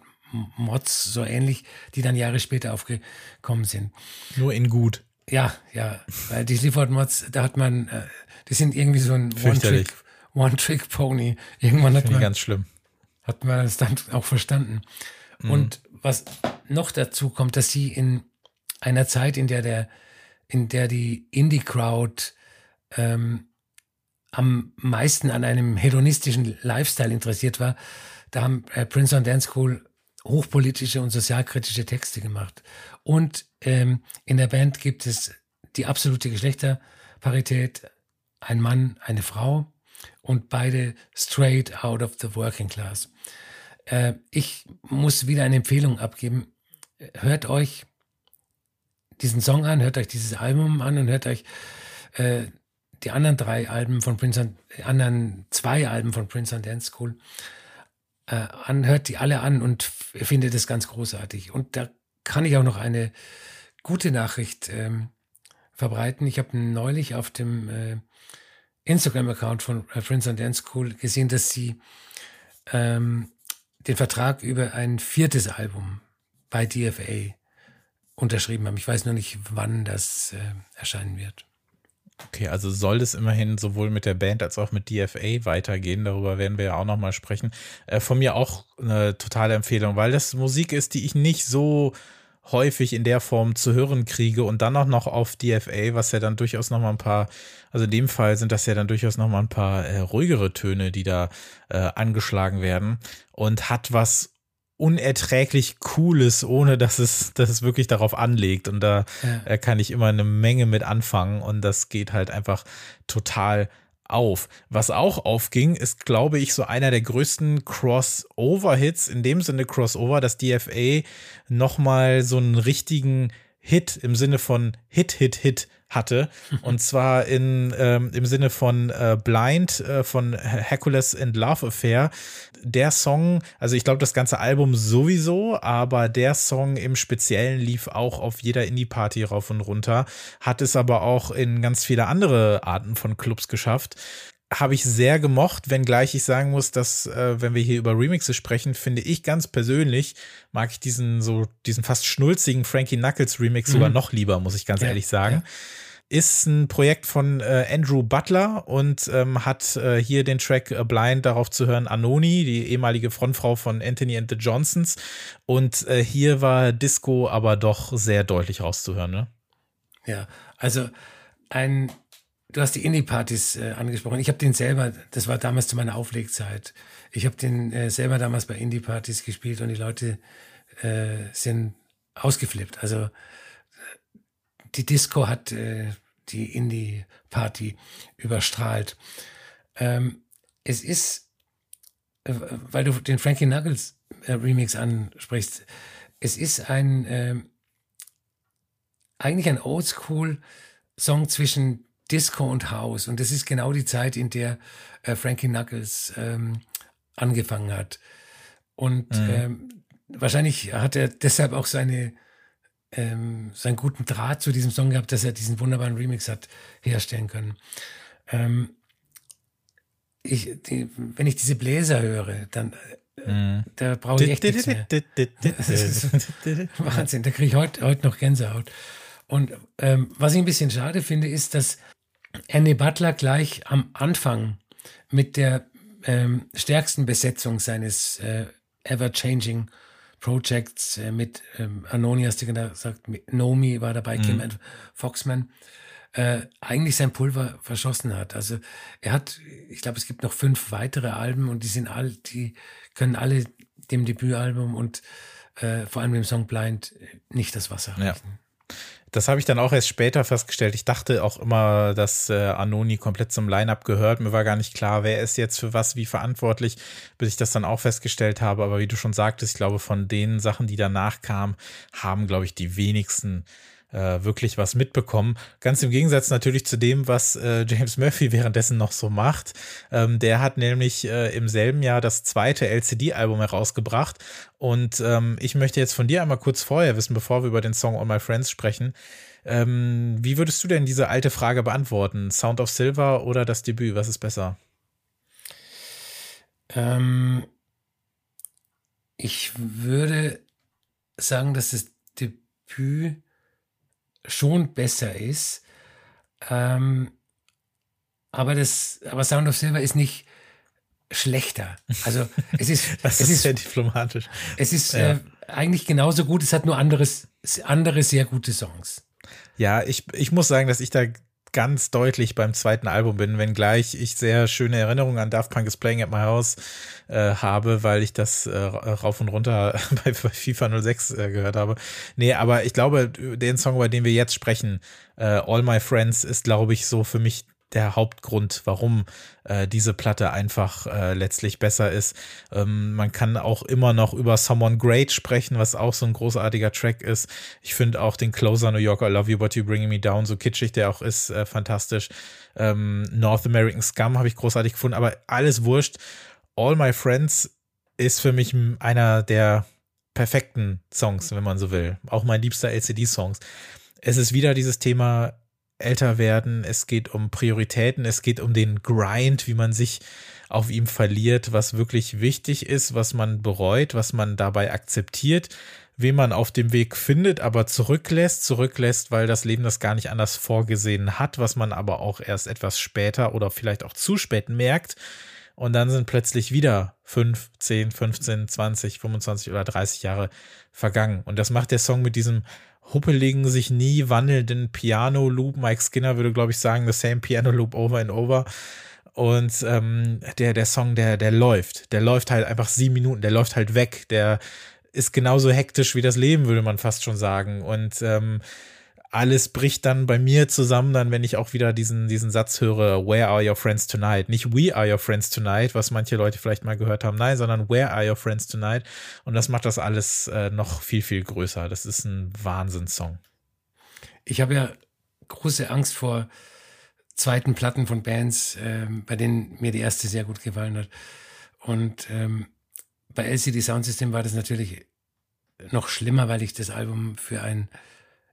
Mods, so ähnlich, die dann Jahre später aufgekommen sind. Nur in gut. Ja, ja, weil die Sleaford Mods, da hat man, äh, die sind irgendwie so ein One-Trick, One-Trick-Pony. Irgendwann hat man, ganz schlimm. hat man das dann auch verstanden. Mhm. Und was noch dazu kommt, dass sie in einer Zeit, in der der, in der die Indie-Crowd ähm, am meisten an einem hedonistischen Lifestyle interessiert war, da haben äh, Prince on Dance School hochpolitische und sozialkritische Texte gemacht. Und ähm, in der Band gibt es die absolute Geschlechterparität, ein Mann, eine Frau und beide straight out of the working class. Äh, ich muss wieder eine Empfehlung abgeben. Hört euch diesen Song an, hört euch dieses Album an und hört euch äh, die anderen drei Alben von Prince, and, anderen zwei Alben von Prince and Dance School äh, an, hört die alle an und findet es ganz großartig. Und da kann ich auch noch eine gute Nachricht ähm, verbreiten. Ich habe neulich auf dem äh, Instagram-Account von äh, Prince and Dance School gesehen, dass sie ähm, den Vertrag über ein viertes Album bei DFA unterschrieben haben. Ich weiß noch nicht, wann das äh, erscheinen wird. Okay, also soll es immerhin sowohl mit der Band als auch mit DFA weitergehen. Darüber werden wir ja auch nochmal sprechen. Äh, von mir auch eine totale Empfehlung, weil das Musik ist, die ich nicht so häufig in der Form zu hören kriege und dann auch noch auf DFA, was ja dann durchaus nochmal ein paar, also in dem Fall sind das ja dann durchaus nochmal ein paar äh, ruhigere Töne, die da äh, angeschlagen werden und hat was unerträglich Cooles, ohne dass es, dass es wirklich darauf anlegt. Und da ja. Äh, kann ich immer eine Menge mit anfangen und das geht halt einfach total auf. Was auch aufging, ist, glaube ich, so einer der größten Crossover-Hits, in dem Sinne Crossover, dass DFA nochmal so einen richtigen Hit im Sinne von Hit, Hit, Hit hatte. [LAUGHS] Und zwar in, ähm, im Sinne von äh, Blind äh, von Hercules and Love Affair. Der Song, also ich glaube, das ganze Album sowieso, aber der Song im Speziellen lief auch auf jeder Indie-Party rauf und runter, hat es aber auch in ganz viele andere Arten von Clubs geschafft habe ich sehr gemocht, wenngleich ich sagen muss, dass, äh, wenn wir hier über Remixe sprechen, finde ich ganz persönlich, mag ich diesen so, diesen fast schnulzigen Frankie Knuckles Remix mhm. sogar noch lieber, muss ich ganz ja, ehrlich sagen. Ja. Ist ein Projekt von äh, Andrew Butler und ähm, hat äh, hier den Track äh, Blind darauf zu hören Anoni, die ehemalige Frontfrau von Anthony and the Johnsons. Und äh, hier war Disco aber doch sehr deutlich rauszuhören, ne? Ja, also ein du hast die Indie-Partys äh, angesprochen. Ich habe den selber, das war damals zu meiner Auflegzeit. Ich habe den äh, selber damals bei Indie-Partys gespielt und die Leute sind ausgeflippt. Also die Disco hat äh, die Indie-Party überstrahlt. Ähm, es ist, äh, weil du den Frankie Knuckles äh, Remix ansprichst, es ist ein äh, eigentlich ein Oldschool-Song zwischen Disco und House. Und das ist genau die Zeit, in der äh, Frankie Knuckles ähm, angefangen hat. Und mhm. ähm, wahrscheinlich hat er deshalb auch seine, ähm, seinen guten Draht zu diesem Song gehabt, dass er diesen wunderbaren Remix hat herstellen können. Ähm, ich, die, wenn ich diese Bläser höre, dann äh, mhm. da brauche ich echt nichts mehr. [LAUGHS] Wahnsinn, da kriege ich heute heut noch Gänsehaut. Und ähm, was ich ein bisschen schade finde, ist, dass Annie Butler gleich am Anfang mit der ähm, stärksten Besetzung seines äh, Ever-Changing Projects äh, mit ähm, Anoni, hast du gesagt, Nomi war dabei, mhm. Kim Foxman, äh, eigentlich sein Pulver verschossen hat. Also er hat, ich glaube, es gibt noch fünf weitere Alben und die sind all, die können alle dem Debütalbum und äh, vor allem dem Song Blind nicht das Wasser reichen. Ja. Das habe ich dann auch erst später festgestellt. Ich dachte auch immer, dass äh, Anoni komplett zum Line-Up gehört. Mir war gar nicht klar, wer ist jetzt für was wie verantwortlich, bis ich das dann auch festgestellt habe. Aber wie du schon sagtest, ich glaube, von den Sachen, die danach kamen, haben, glaube ich, die wenigsten äh, wirklich was mitbekommen. Ganz im Gegensatz natürlich zu dem, was äh, James Murphy [LAUGHS] währenddessen noch so macht. Ähm, der hat nämlich äh, im selben Jahr das zweite LCD-Album herausgebracht. Und ähm, ich möchte jetzt von dir einmal kurz vorher wissen, bevor wir über den Song All My Friends sprechen. Ähm, wie würdest du denn diese alte Frage beantworten? Sound of Silver oder das Debüt? Was ist besser? Ähm, ich würde sagen, dass das Debüt schon besser ist. Ähm, aber das, aber Sound of Silver ist nicht schlechter. Also es ist, [LAUGHS] das es ist sehr diplomatisch. Es ist ja. äh, eigentlich genauso gut. Es hat nur anderes, andere sehr gute Songs. Ja, ich, ich muss sagen, dass ich da ganz deutlich beim zweiten Album bin, wenngleich ich sehr schöne Erinnerungen an Daft Punk is Playing at My House äh, habe, weil ich das äh, rauf und runter [LAUGHS] bei, bei FIFA 06 äh, gehört habe. Nee, aber ich glaube, den Song, über den wir jetzt sprechen, äh, All My Friends, ist, glaube ich, so für mich der Hauptgrund, warum äh, diese Platte einfach äh, letztlich besser ist. Ähm, man kann auch immer noch über Someone Great sprechen, was auch so ein großartiger Track ist. Ich finde auch den Closer New York I Love You But You Bringing Me Down, so kitschig der auch ist, äh, fantastisch. Ähm, North American Scum habe ich großartig gefunden, aber alles wurscht. All My Friends ist für mich einer der perfekten Songs, wenn man so will. Auch mein liebster LCD-Songs. Es ist wieder dieses Thema älter werden, es geht um Prioritäten, es geht um den Grind, wie man sich auf ihm verliert, was wirklich wichtig ist, was man bereut, was man dabei akzeptiert, wen man auf dem Weg findet, aber zurücklässt, zurücklässt, weil das Leben das gar nicht anders vorgesehen hat, was man aber auch erst etwas später oder vielleicht auch zu spät merkt. Und dann sind plötzlich wieder fünf, zehn, 15, 20, 25 oder 30 Jahre vergangen. Und das macht der Song mit diesem huppeligen, sich nie wandelnden Piano-Loop. Mike Skinner würde, glaube ich, sagen, the same Piano-Loop over and over. Und ähm, der, der Song, der, der läuft. Der läuft halt einfach sieben Minuten, der läuft halt weg. Der ist genauso hektisch wie das Leben, würde man fast schon sagen. Und ähm, alles bricht dann bei mir zusammen, dann, wenn ich auch wieder diesen, diesen Satz höre, Where are your friends tonight? Nicht We are your friends tonight, was manche Leute vielleicht mal gehört haben, nein, sondern Where are your friends tonight? Und das macht das alles äh, noch viel, viel größer. Das ist ein Wahnsinnssong. Ich habe ja große Angst vor zweiten Platten von Bands, ähm, bei denen mir die erste sehr gut gefallen hat. Und ähm, bei LCD Soundsystem war das natürlich noch schlimmer, weil ich das Album für ein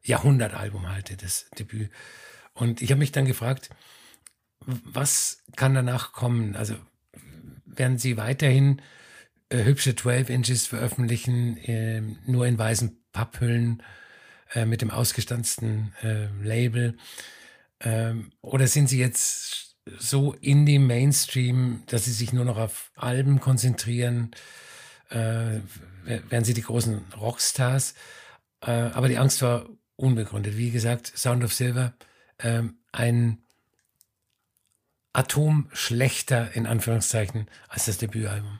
Jahrhundertalbum halte, das Debüt. Und ich habe mich dann gefragt, was kann danach kommen? Also werden sie weiterhin äh, hübsche 12 Inches veröffentlichen, äh, nur in weißen Papphüllen äh, mit dem ausgestanzten äh, Label? Ähm, oder sind sie jetzt so in dem Mainstream, dass sie sich nur noch auf Alben konzentrieren? Äh, werden sie die großen Rockstars? Äh, aber die Angst war unbegründet. Wie gesagt, Sound of Silver, ähm, ein Atom schlechter in Anführungszeichen als das Debütalbum.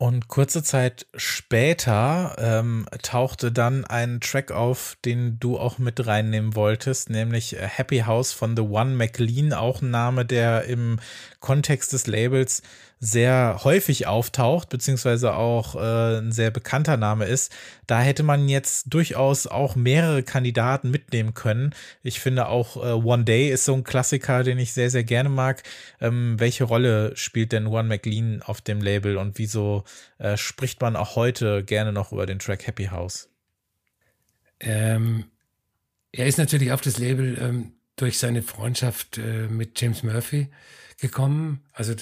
Und kurze Zeit später ähm, tauchte dann ein Track auf, den du auch mit reinnehmen wolltest, nämlich Happy House von The One McLean, auch ein Name, der im Kontext des Labels sehr häufig auftaucht, beziehungsweise auch äh, ein sehr bekannter Name ist. Da hätte man jetzt durchaus auch mehrere Kandidaten mitnehmen können. Ich finde auch äh, One Day ist so ein Klassiker, den ich sehr, sehr gerne mag. Ähm, welche Rolle spielt denn One McLean auf dem Label und wieso äh, spricht man auch heute gerne noch über den Track Happy House? Ähm, er ist natürlich auf das Label ähm, durch seine Freundschaft äh, mit James Murphy gekommen. Also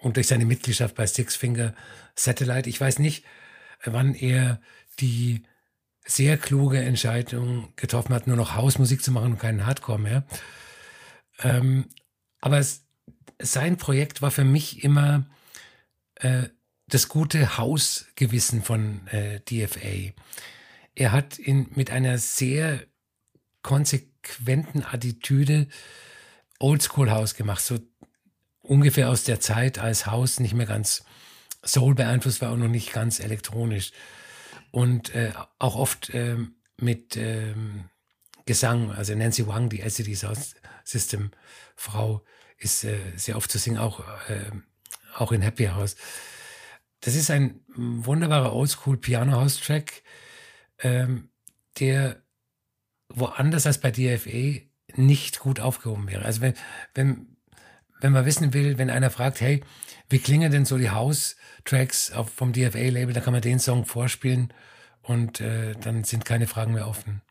und durch seine Mitgliedschaft bei Six Finger Satellite. Ich weiß nicht, wann er die sehr kluge Entscheidung getroffen hat, nur noch Hausmusik zu machen und keinen Hardcore mehr. Ähm, aber es, sein Projekt war für mich immer äh, das gute Hausgewissen von äh, DFA. Er hat in, mit einer sehr konsequenten Attitüde Oldschool House gemacht, so ungefähr aus der Zeit, als Haus nicht mehr ganz Soul beeinflusst war und noch nicht ganz elektronisch. Und äh, auch oft äh, mit ähm, Gesang, also Nancy Wang, die LCD Sound System Frau, ist äh, sehr oft zu singen, auch, äh, auch in Happy House. Das ist ein wunderbarer Oldschool Piano House Track, ähm, der woanders als bei DFA nicht gut aufgehoben wäre. Also wenn, wenn wenn man wissen will, wenn einer fragt, hey, wie klingen denn so die House-Tracks vom DFA-Label, da kann man den Song vorspielen und äh, dann sind keine Fragen mehr offen.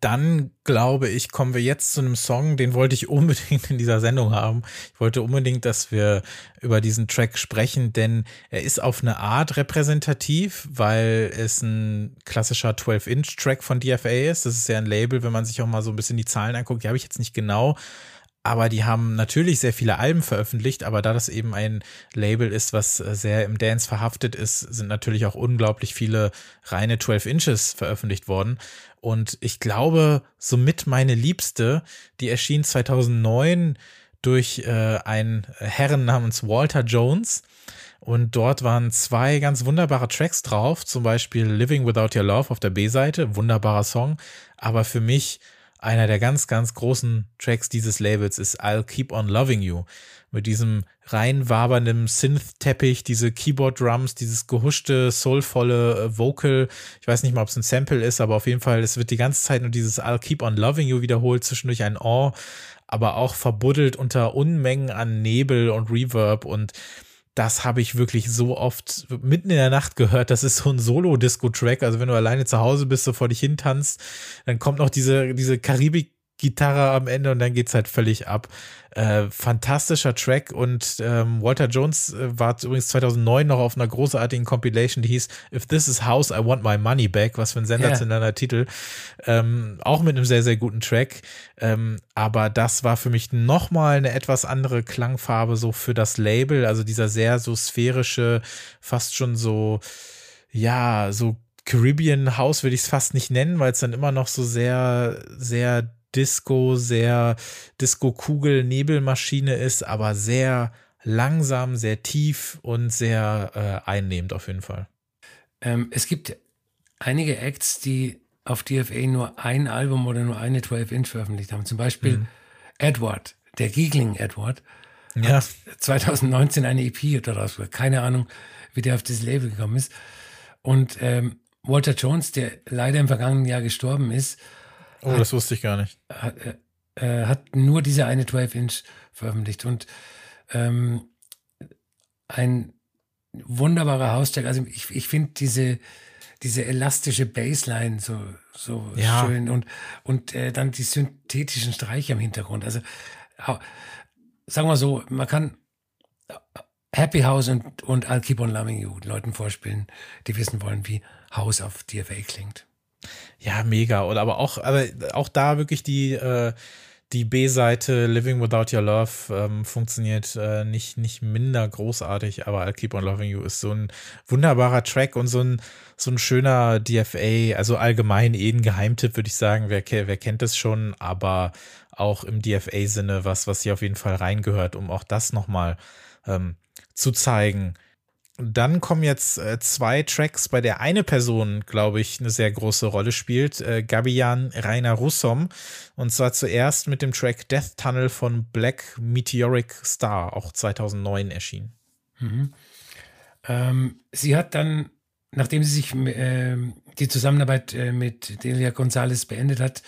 Dann glaube ich, kommen wir jetzt zu einem Song, den wollte ich unbedingt in dieser Sendung haben. Ich wollte unbedingt, dass wir über diesen Track sprechen, denn er ist auf eine Art repräsentativ, weil es ein klassischer 12-Inch-Track von DFA ist. Das ist ja ein Label, wenn man sich auch mal so ein bisschen die Zahlen anguckt, die habe ich jetzt nicht genau aber die haben natürlich sehr viele Alben veröffentlicht, aber da das eben ein Label ist, was äh, sehr im Dance verhaftet ist, sind natürlich auch unglaublich viele reine 12 Inches veröffentlicht worden. Und ich glaube, somit meine Liebste, die erschien 2009 durch äh, einen Herren namens Walter Jones. Und dort waren zwei ganz wunderbare Tracks drauf, zum Beispiel Living Without Your Love auf der B-Seite, wunderbarer Song, aber für mich einer der ganz, ganz großen Tracks dieses Labels ist I'll Keep On Loving You. Mit diesem rein wabernden Synth-Teppich, diese Keyboard-Drums, dieses gehuschte, soulvolle äh, Vocal. Ich weiß nicht mal, ob es ein Sample ist, aber auf jeden Fall, es wird die ganze Zeit nur dieses I'll Keep On Loving You wiederholt, zwischendurch ein Oh, aber auch verbuddelt unter Unmengen an Nebel und Reverb und das habe ich wirklich so oft mitten in der Nacht gehört. Das ist so ein Solo-Disco-Track. Also wenn du alleine zu Hause bist, so vor dich hin tanzt, dann kommt noch diese, diese Karibik Gitarre am Ende und dann geht's halt völlig ab. Äh, fantastischer Track und ähm, Walter Jones äh, war übrigens 2009 noch auf einer großartigen Compilation, die hieß If This Is House, I Want My Money Back, was für ein sensationeller yeah. Titel. Ähm, auch mit einem sehr, sehr guten Track. Ähm, aber das war für mich nochmal eine etwas andere Klangfarbe so für das Label, also dieser sehr so sphärische, fast schon so, ja, so Caribbean House würde ich es fast nicht nennen, weil es dann immer noch so sehr, sehr Disco, sehr Disco-Kugel, Nebelmaschine ist, aber sehr langsam, sehr tief und sehr äh, einnehmend auf jeden Fall. Ähm, es gibt einige Acts, die auf DFA nur ein Album oder nur eine 12-Inch veröffentlicht haben. Zum Beispiel mhm. Edward, der Giegling Edward, ja. hat 2019 eine EP daraus, keine Ahnung, wie der auf das Label gekommen ist. Und ähm, Walter Jones, der leider im vergangenen Jahr gestorben ist, Oh, hat, das wusste ich gar nicht. Hat, äh, hat nur diese eine 12-Inch veröffentlicht und ähm, ein wunderbarer Haustrack. Also ich, ich finde diese, diese elastische Bassline so, so ja. schön und, und äh, dann die synthetischen Streiche im Hintergrund. Also sagen wir so, man kann Happy House und, und I'll Keep on Loving You Leuten vorspielen, die wissen wollen, wie House auf DFA klingt. Ja, mega. Oder aber auch, aber auch da wirklich die, äh, die B-Seite Living Without Your Love ähm, funktioniert äh, nicht, nicht minder großartig, aber I'll Keep on Loving You ist so ein wunderbarer Track und so ein, so ein schöner DFA, also allgemein eh ein Geheimtipp, würde ich sagen. Wer, wer kennt es schon, aber auch im DFA-Sinne was, was hier auf jeden Fall reingehört, um auch das nochmal ähm, zu zeigen. Dann kommen jetzt äh, zwei Tracks, bei der eine Person, glaube ich, eine sehr große Rolle spielt. Äh, Gabian Rainer Russom. Und zwar zuerst mit dem Track Death Tunnel von Black Meteoric Star, auch 2009 erschienen. Mhm. Ähm, sie hat dann, nachdem sie sich äh, die Zusammenarbeit äh, mit Delia Gonzalez beendet hat,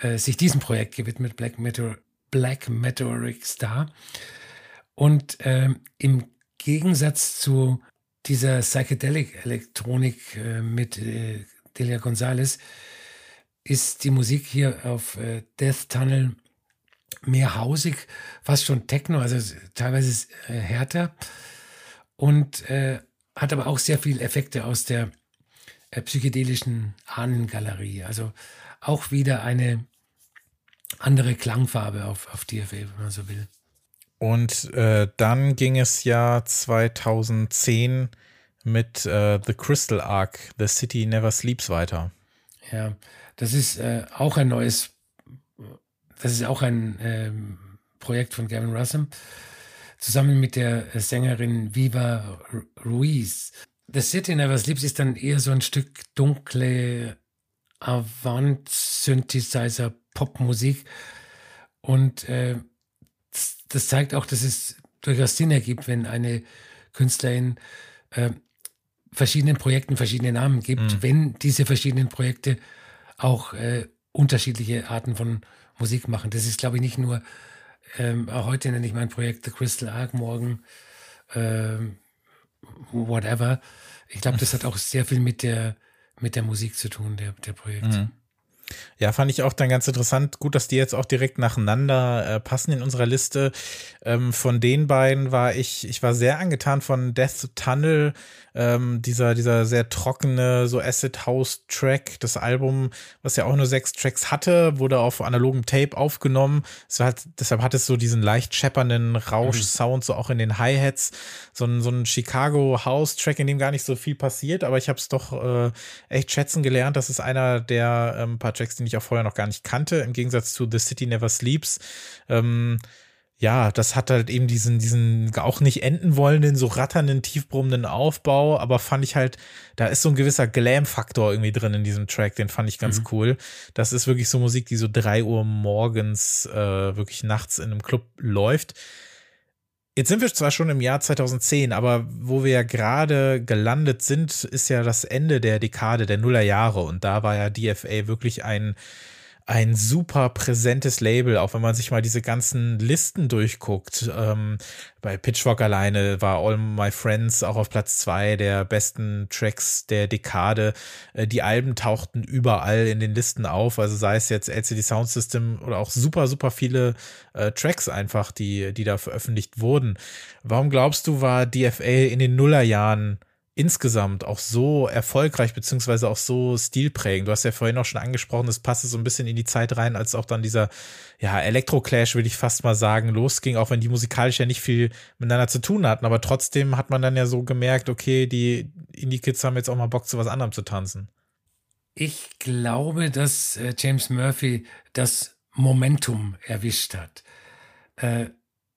äh, sich diesem Projekt gewidmet, Black, Meteor Black Meteoric Star. Und ähm, im Gegensatz zu dieser Psychedelic-Elektronik äh, mit äh, Delia Gonzalez ist die Musik hier auf äh, Death Tunnel mehr hausig, fast schon Techno, also teilweise äh, härter und äh, hat aber auch sehr viele Effekte aus der äh, psychedelischen Ahnengalerie. Also auch wieder eine andere Klangfarbe auf, auf DFA, wenn man so will. Und äh, dann ging es ja 2010 mit äh, The Crystal Arc, The City Never Sleeps weiter. Ja, das ist äh, auch ein neues, das ist auch ein ähm, Projekt von Gavin Russell, zusammen mit der Sängerin Viva Ruiz. The City Never Sleeps ist dann eher so ein Stück dunkle Avant-Synthesizer-Popmusik und äh, das zeigt auch, dass es durchaus Sinn ergibt, wenn eine Künstlerin äh, verschiedenen Projekten verschiedene Namen gibt, mhm. wenn diese verschiedenen Projekte auch äh, unterschiedliche Arten von Musik machen. Das ist, glaube ich, nicht nur, ähm, heute nenne ich mein Projekt The Crystal Arc, morgen ähm, whatever. Ich glaube, das hat auch sehr viel mit der, mit der Musik zu tun, der, der Projekt. Mhm. Ja, fand ich auch dann ganz interessant. Gut, dass die jetzt auch direkt nacheinander äh, passen in unserer Liste. Ähm, von den beiden war ich, ich war sehr angetan von Death Tunnel, ähm, dieser, dieser sehr trockene, so Acid House Track. Das Album, was ja auch nur sechs Tracks hatte, wurde auf analogem Tape aufgenommen. Es hat, deshalb hat es so diesen leicht scheppernden Rausch-Sound, mhm. so auch in den Hi-Hats. So ein, so ein Chicago House Track, in dem gar nicht so viel passiert, aber ich habe es doch äh, echt schätzen gelernt. Das ist einer der ähm, paar Tracks, den ich auch vorher noch gar nicht kannte, im Gegensatz zu The City Never Sleeps. Ähm, ja, das hat halt eben diesen, diesen auch nicht enden wollenden, so ratternden, tiefbrummenden Aufbau, aber fand ich halt, da ist so ein gewisser Glam-Faktor irgendwie drin in diesem Track, den fand ich ganz mhm. cool. Das ist wirklich so Musik, die so drei Uhr morgens, äh, wirklich nachts in einem Club läuft. Jetzt sind wir zwar schon im Jahr 2010, aber wo wir ja gerade gelandet sind, ist ja das Ende der Dekade der Nullerjahre. Und da war ja DFA wirklich ein ein super präsentes Label, auch wenn man sich mal diese ganzen Listen durchguckt. Ähm, bei Pitchfork alleine war All My Friends auch auf Platz zwei der besten Tracks der Dekade. Äh, die Alben tauchten überall in den Listen auf, also sei es jetzt LCD Sound System oder auch super, super viele äh, Tracks einfach, die, die da veröffentlicht wurden. Warum glaubst du, war DFA in den Nullerjahren insgesamt auch so erfolgreich beziehungsweise auch so stilprägend. Du hast ja vorhin auch schon angesprochen, das passte so ein bisschen in die Zeit rein, als auch dann dieser ja Elektro-Clash, ich fast mal sagen, losging, auch wenn die musikalisch ja nicht viel miteinander zu tun hatten, aber trotzdem hat man dann ja so gemerkt, okay, die Indie-Kids haben jetzt auch mal Bock zu was anderem zu tanzen. Ich glaube, dass äh, James Murphy das Momentum erwischt hat. Äh,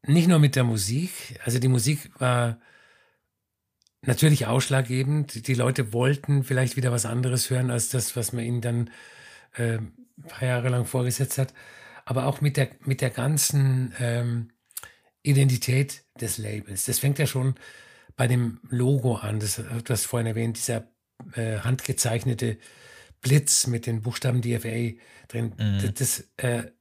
nicht nur mit der Musik, also die Musik war natürlich ausschlaggebend. Die Leute wollten vielleicht wieder was anderes hören als das, was man ihnen dann äh, ein paar Jahre lang vorgesetzt hat. Aber auch mit der, mit der ganzen ähm, Identität des Labels. Das fängt ja schon bei dem Logo an. Das, du hast vorhin erwähnt, dieser äh, handgezeichnete Blitz mit den Buchstaben DFA drin. Mhm. Das, das äh,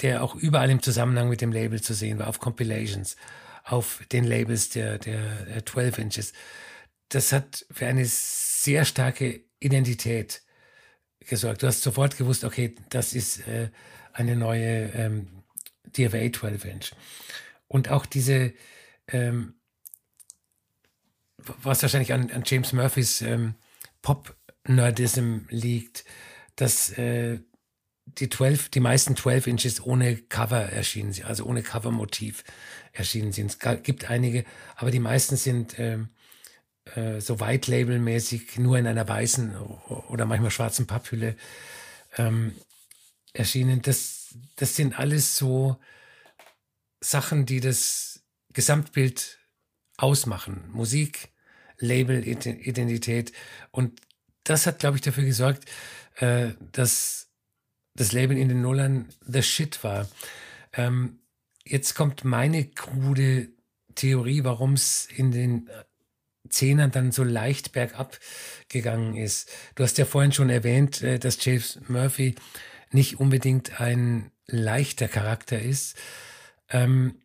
der auch überall im Zusammenhang mit dem Label zu sehen war, auf Compilations, auf den Labels der, der 12 Inches. Das hat für eine sehr starke Identität gesorgt. Du hast sofort gewusst, okay, das ist äh, eine neue ähm, DFA 12 Inch. Und auch diese, ähm, was wahrscheinlich an, an James Murphys ähm, Pop-Nerdism liegt, dass äh, die 12, die meisten 12 Inches ohne Cover erschienen also ohne Covermotiv erschienen sind. Es gibt einige, aber die meisten sind ähm, äh, so White Label mäßig nur in einer weißen oder manchmal schwarzen Papphülle ähm, erschienen. Das, das sind alles so Sachen, die das Gesamtbild ausmachen. Musik, Label, Identität. Und das hat, glaube ich, dafür gesorgt, äh, dass das Label in den Nullern the shit war. Ähm, jetzt kommt meine krude Theorie, warum es in den Zehnern dann so leicht bergab gegangen ist. Du hast ja vorhin schon erwähnt, äh, dass James Murphy nicht unbedingt ein leichter Charakter ist. Ähm,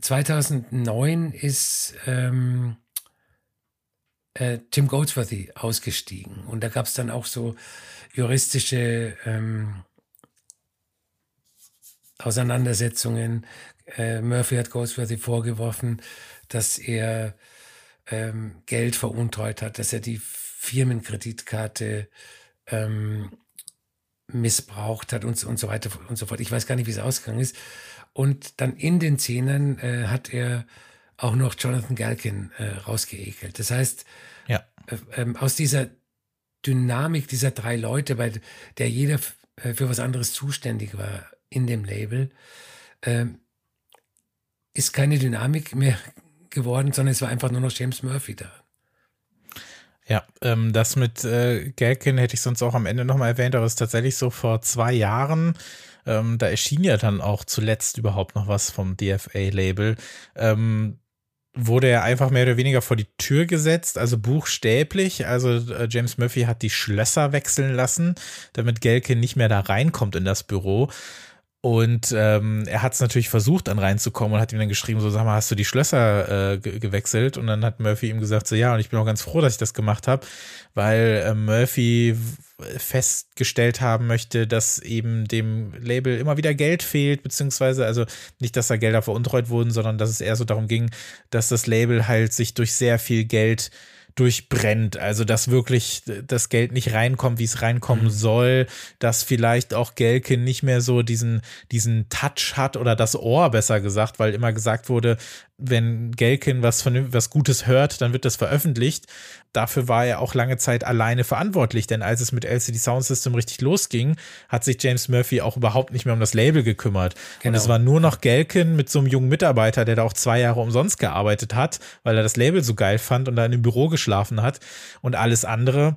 2009 ist ähm, äh, Tim Goldsworthy ausgestiegen und da gab es dann auch so juristische ähm, Auseinandersetzungen. Äh, Murphy hat Goldsworthy vorgeworfen, dass er ähm, Geld veruntreut hat, dass er die Firmenkreditkarte ähm, missbraucht hat und, und so weiter und so fort. Ich weiß gar nicht, wie es ausgegangen ist. Und dann in den Szenen äh, hat er auch noch Jonathan Galkin äh, rausgeekelt. Das heißt, ja. äh, ähm, aus dieser Dynamik dieser drei Leute, bei der jeder äh, für was anderes zuständig war in dem Label, ähm, ist keine Dynamik mehr geworden, sondern es war einfach nur noch James Murphy da. Ja, ähm, das mit äh, Galkin hätte ich sonst auch am Ende nochmal erwähnt, aber es ist tatsächlich so vor zwei Jahren, ähm, da erschien ja dann auch zuletzt überhaupt noch was vom DFA-Label. Ähm, wurde er einfach mehr oder weniger vor die Tür gesetzt, also buchstäblich. Also äh, James Murphy hat die Schlösser wechseln lassen, damit Gelke nicht mehr da reinkommt in das Büro. Und ähm, er hat es natürlich versucht, dann reinzukommen und hat ihm dann geschrieben, so sag mal, hast du die Schlösser äh, gewechselt? Und dann hat Murphy ihm gesagt, so ja, und ich bin auch ganz froh, dass ich das gemacht habe, weil äh, Murphy festgestellt haben möchte, dass eben dem Label immer wieder Geld fehlt, beziehungsweise also nicht, dass da Gelder veruntreut wurden, sondern dass es eher so darum ging, dass das Label halt sich durch sehr viel Geld durchbrennt. Also, dass wirklich das Geld nicht reinkommt, wie es reinkommen mhm. soll, dass vielleicht auch Gelke nicht mehr so diesen, diesen Touch hat oder das Ohr besser gesagt, weil immer gesagt wurde, wenn Gelkin was von was Gutes hört, dann wird das veröffentlicht. Dafür war er auch lange Zeit alleine verantwortlich, denn als es mit LCD Sound System richtig losging, hat sich James Murphy auch überhaupt nicht mehr um das Label gekümmert. Genau. Und es war nur noch Gelkin mit so einem jungen Mitarbeiter, der da auch zwei Jahre umsonst gearbeitet hat, weil er das Label so geil fand und da in dem Büro geschlafen hat. Und alles andere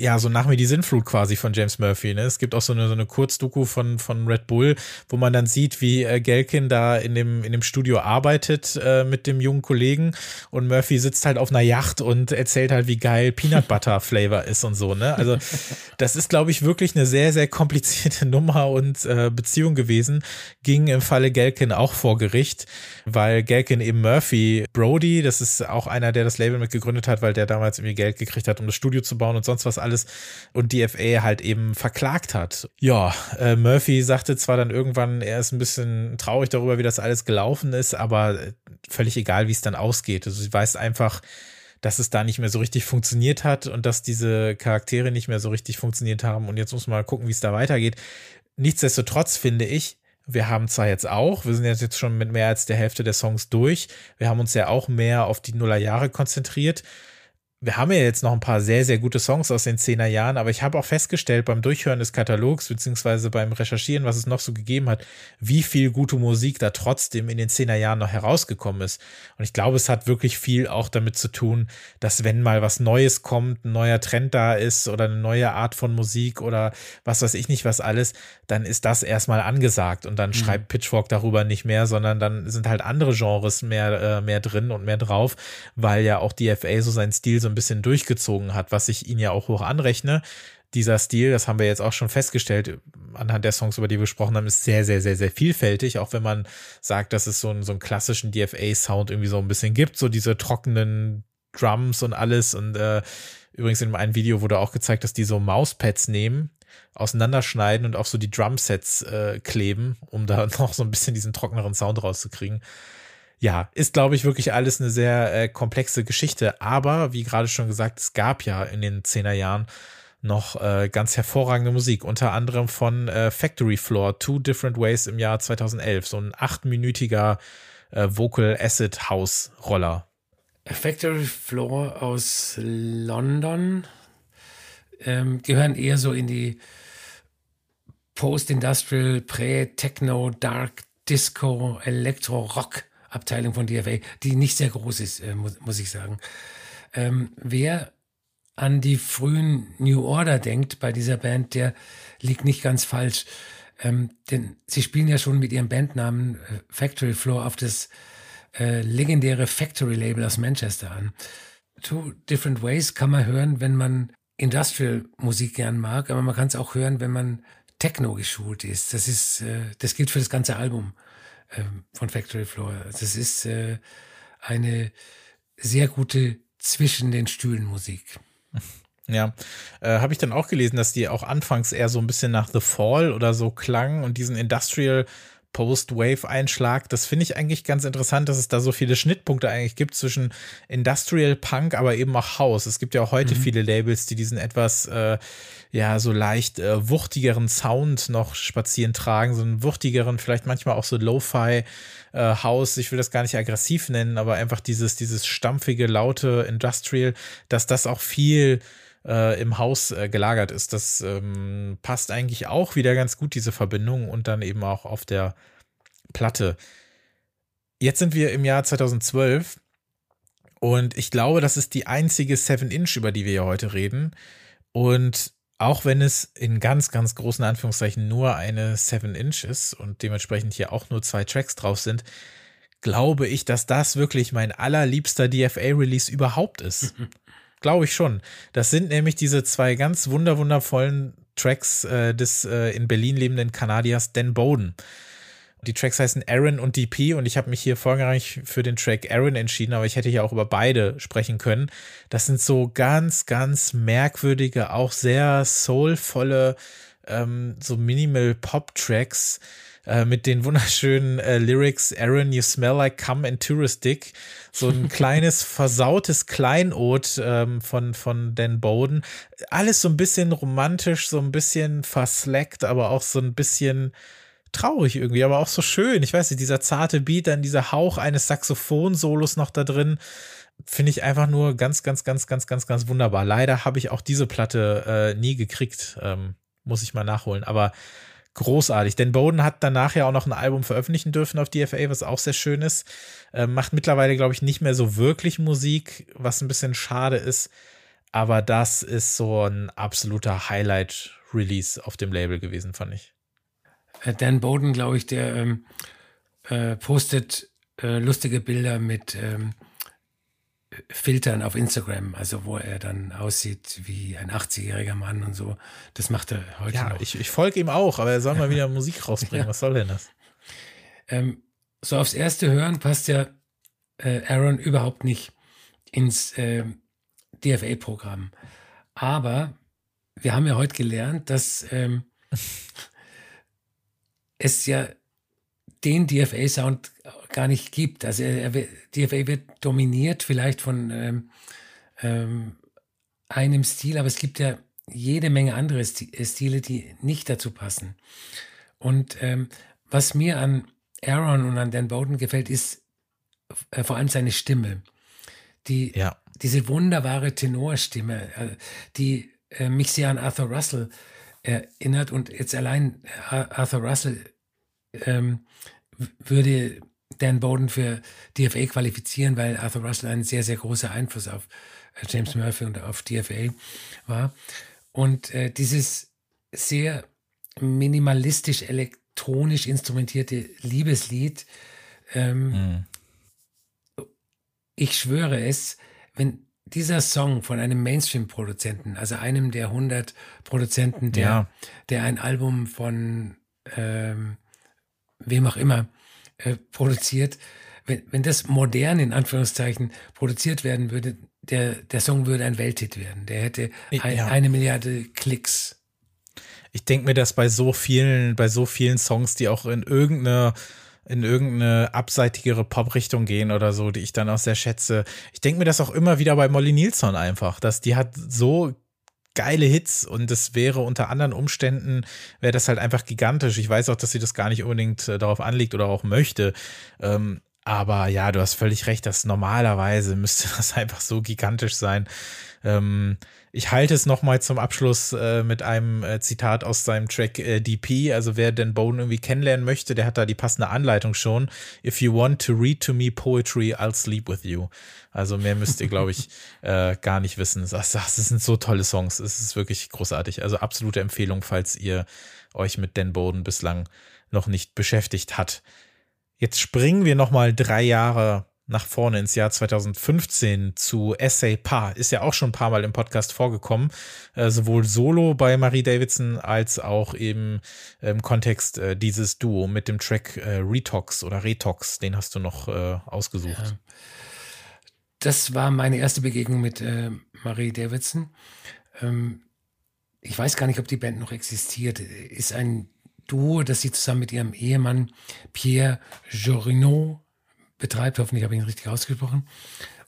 ja, so nach mir die Sinnflut quasi von James Murphy. Ne? Es gibt auch so eine, so eine Kurzdoku von, von Red Bull, wo man dann sieht, wie äh, Gelkin da in dem, in dem Studio arbeitet äh, mit dem jungen Kollegen und Murphy sitzt halt auf einer Yacht und erzählt halt, wie geil Peanut Butter [LAUGHS] Flavor ist und so. Ne? Also das ist, glaube ich, wirklich eine sehr, sehr komplizierte [LAUGHS] Nummer und äh, Beziehung gewesen. Ging im Falle Gelkin auch vor Gericht, weil Gelkin eben Murphy Brody, das ist auch einer, der das Label mitgegründet hat, weil der damals irgendwie Geld gekriegt hat, um das Studio zu bauen und sonst was alles alles und DFA halt eben verklagt hat. Ja, äh, Murphy sagte zwar dann irgendwann, er ist ein bisschen traurig darüber, wie das alles gelaufen ist, aber völlig egal, wie es dann ausgeht. Also sie weiß einfach, dass es da nicht mehr so richtig funktioniert hat und dass diese Charaktere nicht mehr so richtig funktioniert haben. Und jetzt muss man mal gucken, wie es da weitergeht. Nichtsdestotrotz finde ich, wir haben zwar jetzt auch, wir sind jetzt schon mit mehr als der Hälfte der Songs durch, wir haben uns ja auch mehr auf die Nullerjahre konzentriert wir haben ja jetzt noch ein paar sehr, sehr gute Songs aus den 10er Jahren, aber ich habe auch festgestellt beim Durchhören des Katalogs, beziehungsweise beim Recherchieren, was es noch so gegeben hat, wie viel gute Musik da trotzdem in den 10er Jahren noch herausgekommen ist. Und ich glaube, es hat wirklich viel auch damit zu tun, dass wenn mal was Neues kommt, ein neuer Trend da ist oder eine neue Art von Musik oder was weiß ich nicht was alles, dann ist das erstmal angesagt und dann mhm. schreibt Pitchfork darüber nicht mehr, sondern dann sind halt andere Genres mehr, äh, mehr drin und mehr drauf, weil ja auch DFA so seinen Stil so ein bisschen durchgezogen hat, was ich ihn ja auch hoch anrechne. Dieser Stil, das haben wir jetzt auch schon festgestellt, anhand der Songs, über die wir gesprochen haben, ist sehr, sehr, sehr, sehr vielfältig. Auch wenn man sagt, dass es so einen, so einen klassischen DFA-Sound irgendwie so ein bisschen gibt, so diese trockenen Drums und alles. Und äh, übrigens in einem Video wurde auch gezeigt, dass die so Mauspads nehmen, auseinanderschneiden und auf so die Drumsets äh, kleben, um da [LAUGHS] noch so ein bisschen diesen trockeneren Sound rauszukriegen ja, ist, glaube ich, wirklich alles eine sehr äh, komplexe Geschichte. Aber wie gerade schon gesagt, es gab ja in den 10er Jahren noch äh, ganz hervorragende Musik, unter anderem von äh, Factory Floor, Two Different Ways im Jahr 2011, so ein achtminütiger äh, Vocal Acid House Roller. Factory Floor aus London ähm, gehören eher so in die Post-Industrial, Prä-Techno, Dark, Disco, Elektro-Rock Abteilung von DFA, die nicht sehr groß ist, äh, muss, muss, ich sagen. Ähm, wer an die frühen New Order denkt bei dieser Band, der liegt nicht ganz falsch. Ähm, denn sie spielen ja schon mit ihrem Bandnamen äh, Factory Floor auf das äh, legendäre Factory Label aus Manchester an. Two Different Ways kann man hören, wenn man Industrial Musik gern mag, aber man kann es auch hören, wenn man Techno geschult ist. Das ist, äh, das gilt für das ganze Album äh, von Factory Floor. Das ist äh, eine sehr gute zwischen den Stühlen Musik. [LAUGHS] Ja, äh, habe ich dann auch gelesen, dass die auch anfangs eher so ein bisschen nach The Fall oder so klang und diesen Industrial Post-Wave-Einschlag. Das finde ich eigentlich ganz interessant, dass es da so viele Schnittpunkte eigentlich gibt zwischen Industrial Punk, aber eben auch House. Es gibt ja auch heute mhm. viele Labels, die diesen etwas, äh, ja, so leicht äh, wuchtigeren Sound noch spazieren tragen, so einen wuchtigeren, vielleicht manchmal auch so Lo-Fi. Äh, House, ich will das gar nicht aggressiv nennen, aber einfach dieses, dieses stampfige, laute Industrial, dass das auch viel äh, im Haus äh, gelagert ist. Das ähm, passt eigentlich auch wieder ganz gut, diese Verbindung und dann eben auch auf der Platte. Jetzt sind wir im Jahr 2012 und ich glaube, das ist die einzige 7-Inch, über die wir ja heute reden. Und auch wenn es in ganz, ganz großen Anführungszeichen nur eine 7-Inch ist und dementsprechend hier auch nur zwei Tracks drauf sind, glaube ich, dass das wirklich mein allerliebster DFA-Release überhaupt ist. [LAUGHS] Glaube ich schon. Das sind nämlich diese zwei ganz wunder wundervollen Tracks äh, des äh, in Berlin lebenden Kanadiers Dan Bowden. Die Tracks heißen Aaron und DP und ich habe mich hier vorrangig für den Track Aaron entschieden, aber ich hätte hier auch über beide sprechen können. Das sind so ganz, ganz merkwürdige, auch sehr soulvolle, ähm, so Minimal Pop Tracks äh, mit den wunderschönen äh, Lyrics Aaron, you smell like cum and touristic. So ein [LAUGHS] kleines versautes Kleinod ähm, von, von Dan Bowden. Alles so ein bisschen romantisch, so ein bisschen verslackt, aber auch so ein bisschen traurig irgendwie, aber auch so schön. Ich weiß nicht, dieser zarte Beat, dann dieser Hauch eines Saxophon-Solos noch da drin, finde ich einfach nur ganz, ganz, ganz, ganz, ganz, ganz wunderbar. Leider habe ich auch diese Platte äh, nie gekriegt, ähm, muss ich mal nachholen. Aber großartig. Denn Bowden hat danach ja auch noch ein Album veröffentlichen dürfen auf DFA, was auch sehr schön ist. Äh, macht mittlerweile, glaube ich, nicht mehr so wirklich Musik, was ein bisschen schade ist. Aber das ist so ein absoluter Highlight-Release auf dem Label gewesen, fand ich. Äh, Dan Bowden, glaube ich, der ähm, äh, postet äh, lustige Bilder mit ähm, Filtern auf Instagram, also wo er dann aussieht wie ein 80-jähriger Mann und so. Das macht er heute ja, noch. Ich, ich folge ihm auch, aber er soll mal wieder [LAUGHS] Musik rausbringen. Ja. Was soll denn das? Ähm, so aufs erste Hören passt ja äh, Aaron überhaupt nicht ins äh, DFA-Programm. Aber wir haben ja heute gelernt, dass ähm, [LAUGHS] es ja den DFA-Sound gar nicht gibt. Also er, er, DFA wird dominiert vielleicht von ähm, ähm, einem Stil, aber es gibt ja jede Menge andere Stile, die nicht dazu passen. Und ähm, was mir an Aaron und an Dan Bowden gefällt, ist äh, vor allem seine Stimme. Die, ja. Diese wunderbare Tenorstimme, äh, die äh, mich sehr an Arthur Russell erinnert und jetzt allein äh, Arthur Russell ähm, würde Dan Bowden für DFA qualifizieren, weil Arthur Russell ein sehr, sehr großer Einfluss auf äh, James Murphy und auf DFA war. Und äh, dieses sehr minimalistisch elektronisch instrumentierte Liebeslied, ähm, mhm. ich schwöre es, wenn dieser Song von einem Mainstream-Produzenten, also einem der 100 Produzenten, der, ja. der ein Album von ähm, wem auch immer äh, produziert, wenn, wenn das modern in Anführungszeichen produziert werden würde, der, der Song würde ein Welthit werden. Der hätte ein, ja. eine Milliarde Klicks. Ich denke mir das bei so vielen, bei so vielen Songs, die auch in irgendeine in irgendeine abseitigere Pop-Richtung gehen oder so, die ich dann auch sehr schätze. Ich denke mir das auch immer wieder bei Molly Nilsson einfach, dass die hat so geile Hits und es wäre unter anderen Umständen, wäre das halt einfach gigantisch. Ich weiß auch, dass sie das gar nicht unbedingt äh, darauf anlegt oder auch möchte. Ähm, aber ja, du hast völlig recht, dass normalerweise müsste [LAUGHS] das einfach so gigantisch sein. Ähm, ich halte es nochmal zum Abschluss äh, mit einem äh, Zitat aus seinem Track äh, DP. Also wer Dan Bone irgendwie kennenlernen möchte, der hat da die passende Anleitung schon. If you want to read to me poetry, I'll sleep with you. Also mehr müsst ihr, glaube ich, [LAUGHS] äh, gar nicht wissen. Das, das sind so tolle Songs. Es ist wirklich großartig. Also absolute Empfehlung, falls ihr euch mit Dan Bowden bislang noch nicht beschäftigt hat. Jetzt springen wir nochmal drei Jahre nach vorne ins Jahr 2015 zu Essay Pa. Ist ja auch schon ein paar Mal im Podcast vorgekommen. Äh, sowohl solo bei Marie Davidson als auch eben im Kontext äh, dieses Duo mit dem Track äh, Retox oder Retox. Den hast du noch äh, ausgesucht. Ja. Das war meine erste Begegnung mit äh, Marie Davidson. Ähm, ich weiß gar nicht, ob die Band noch existiert. Ist ein Duo, das sie zusammen mit ihrem Ehemann Pierre Jorinot betreibt. Hoffentlich habe ich ihn richtig ausgesprochen.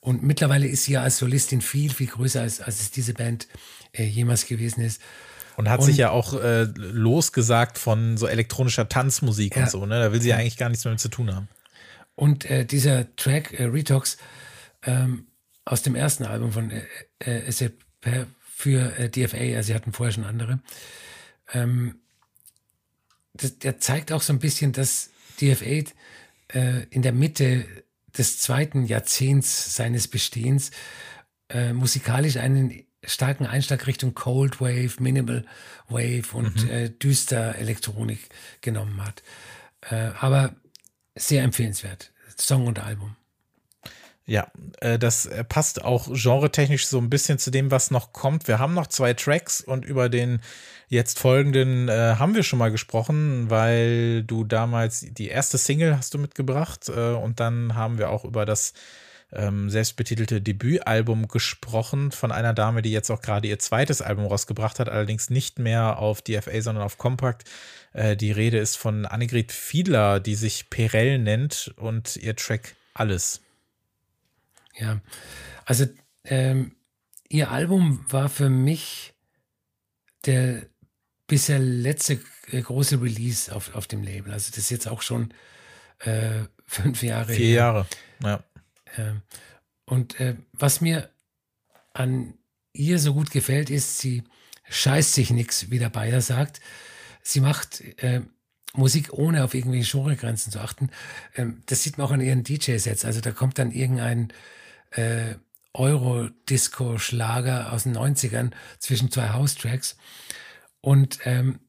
Und mittlerweile ist sie ja als Solistin viel, viel größer, als, als es diese Band äh, jemals gewesen ist. Und hat und, sich ja auch äh, losgesagt von so elektronischer Tanzmusik ja, und so, ne? Da will sie ja eigentlich gar nichts mehr mit zu tun haben. Und äh, dieser Track, äh, Retox, ähm, aus dem ersten Album von äh, äh, für äh, DFA, also sie hatten vorher schon andere, ähm, das, der zeigt auch so ein bisschen, dass DFA äh, in der Mitte des zweiten Jahrzehnts seines Bestehens äh, musikalisch einen starken Einschlag Richtung Cold Wave, Minimal Wave und mhm. äh, düster Elektronik genommen hat. Äh, aber sehr empfehlenswert, Song und Album. Ja, äh, das äh, passt auch genretechnisch so ein bisschen zu dem, was noch kommt. Wir haben noch zwei Tracks und über den jetzt folgenden äh, haben wir schon mal gesprochen, weil du damals die erste Single hast du mitgebracht äh, und dann haben wir auch über das ähm, selbstbetitelte Debütalbum gesprochen von einer Dame, die jetzt auch gerade ihr zweites Album rausgebracht hat, allerdings nicht mehr auf DFA, sondern auf Compact. Äh, die Rede ist von Annegret Fiedler, die sich Perel nennt und ihr Track Alles. Ja, also ähm, ihr Album war für mich der bisher letzte äh, große Release auf, auf dem Label. Also das ist jetzt auch schon äh, fünf Jahre. Vier her. Jahre, ja. Äh, und äh, was mir an ihr so gut gefällt, ist, sie scheißt sich nichts, wie der Bayer sagt. Sie macht äh, Musik ohne auf irgendwelche Genregrenzen zu achten. Ähm, das sieht man auch an ihren DJ-Sets. Also da kommt dann irgendein äh, Euro-Disco-Schlager aus den 90ern zwischen zwei House-Tracks. Und ähm,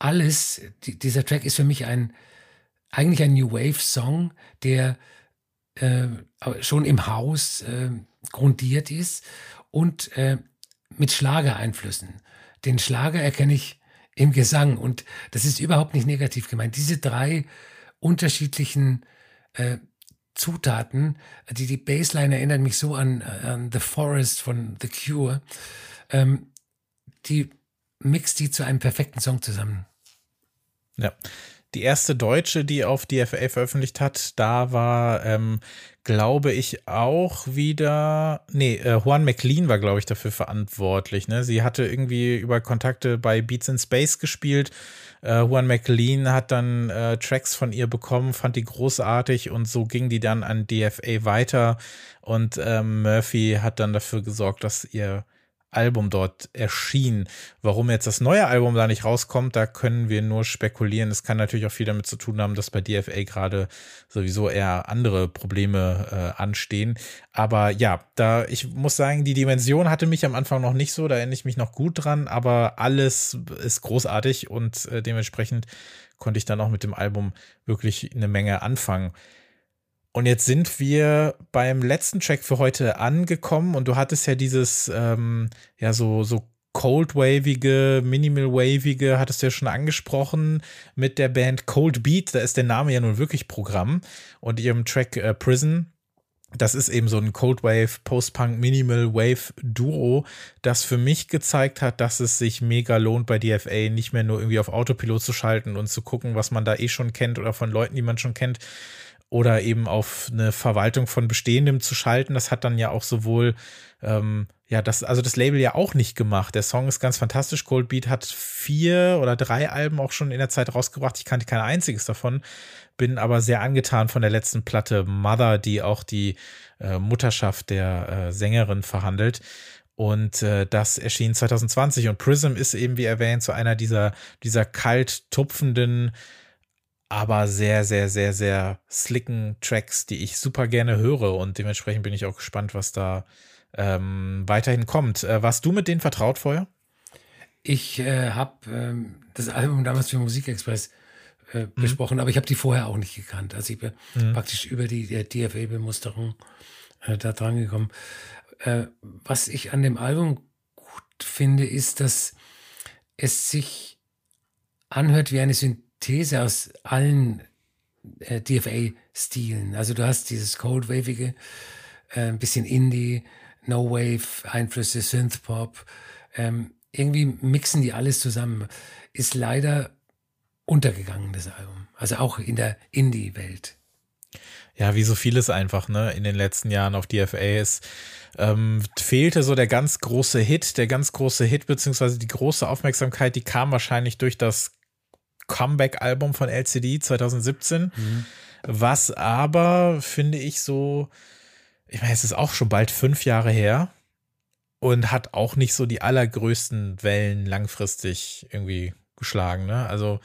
alles, die, dieser Track ist für mich ein, eigentlich ein New Wave-Song, der äh, schon im Haus äh, grundiert ist und äh, mit Schlagereinflüssen. Den Schlager erkenne ich im Gesang und das ist überhaupt nicht negativ gemeint. Diese drei unterschiedlichen äh, Zutaten. Die, die Bassline erinnert mich so an, an The Forest von The Cure. Ähm, die mixt die zu einem perfekten Song zusammen. Ja. Die erste Deutsche, die auf DFA veröffentlicht hat, da war, ähm, glaube ich, auch wieder, nee, äh, Juan McLean war, glaube ich, dafür verantwortlich. Ne? Sie hatte irgendwie über Kontakte bei Beats in Space gespielt äh, Juan McLean hat dann äh, Tracks von ihr bekommen, fand die großartig und so ging die dann an DFA weiter und ähm, Murphy hat dann dafür gesorgt, dass ihr Album dort erschien. Warum jetzt das neue Album da nicht rauskommt, da können wir nur spekulieren. Es kann natürlich auch viel damit zu tun haben, dass bei DFA gerade sowieso eher andere Probleme äh, anstehen. Aber ja, da ich muss sagen, die Dimension hatte mich am Anfang noch nicht so, da erinnere ich mich noch gut dran, aber alles ist großartig und äh, dementsprechend konnte ich dann auch mit dem Album wirklich eine Menge anfangen. Und jetzt sind wir beim letzten Track für heute angekommen und du hattest ja dieses, ähm, ja, so, so Cold Wavige, Minimal Wavige, hattest du ja schon angesprochen mit der Band Cold Beat. Da ist der Name ja nun wirklich Programm und ihrem Track äh, Prison. Das ist eben so ein Cold Wave, Post-Punk, Minimal Wave Duo, das für mich gezeigt hat, dass es sich mega lohnt, bei DFA nicht mehr nur irgendwie auf Autopilot zu schalten und zu gucken, was man da eh schon kennt oder von Leuten, die man schon kennt, oder eben auf eine Verwaltung von Bestehendem zu schalten. Das hat dann ja auch sowohl ähm, ja, das, also das Label ja auch nicht gemacht. Der Song ist ganz fantastisch. Cold Beat hat vier oder drei Alben auch schon in der Zeit rausgebracht. Ich kannte kein einziges davon, bin aber sehr angetan von der letzten Platte Mother, die auch die äh, Mutterschaft der äh, Sängerin verhandelt. Und äh, das erschien 2020 und Prism ist eben, wie erwähnt, so einer dieser, dieser kalt tupfenden, aber sehr, sehr, sehr, sehr slicken Tracks, die ich super gerne höre. Und dementsprechend bin ich auch gespannt, was da ähm, weiterhin kommt. Äh, warst du mit denen vertraut vorher? Ich äh, habe ähm, das Album damals für Musikexpress äh, mhm. besprochen, aber ich habe die vorher auch nicht gekannt. Also ich bin mhm. praktisch über die DFA-Bemusterung äh, da dran gekommen. Äh, was ich an dem Album gut finde, ist, dass es sich anhört wie eine Synthese aus allen äh, DFA-Stilen. Also du hast dieses Cold-Wavige, äh, ein bisschen Indie, No-Wave, Einflüsse, Synth-Pop. Ähm, irgendwie mixen die alles zusammen. Ist leider untergegangen, das Album. Also auch in der Indie-Welt. Ja, wie so vieles einfach, ne, in den letzten Jahren auf DFA ist, ähm, fehlte so der ganz große Hit, der ganz große Hit, beziehungsweise die große Aufmerksamkeit, die kam wahrscheinlich durch das Comeback-Album von LCD 2017, mhm. was aber, finde ich, so, ich meine, es ist auch schon bald fünf Jahre her und hat auch nicht so die allergrößten Wellen langfristig irgendwie geschlagen, ne? Also,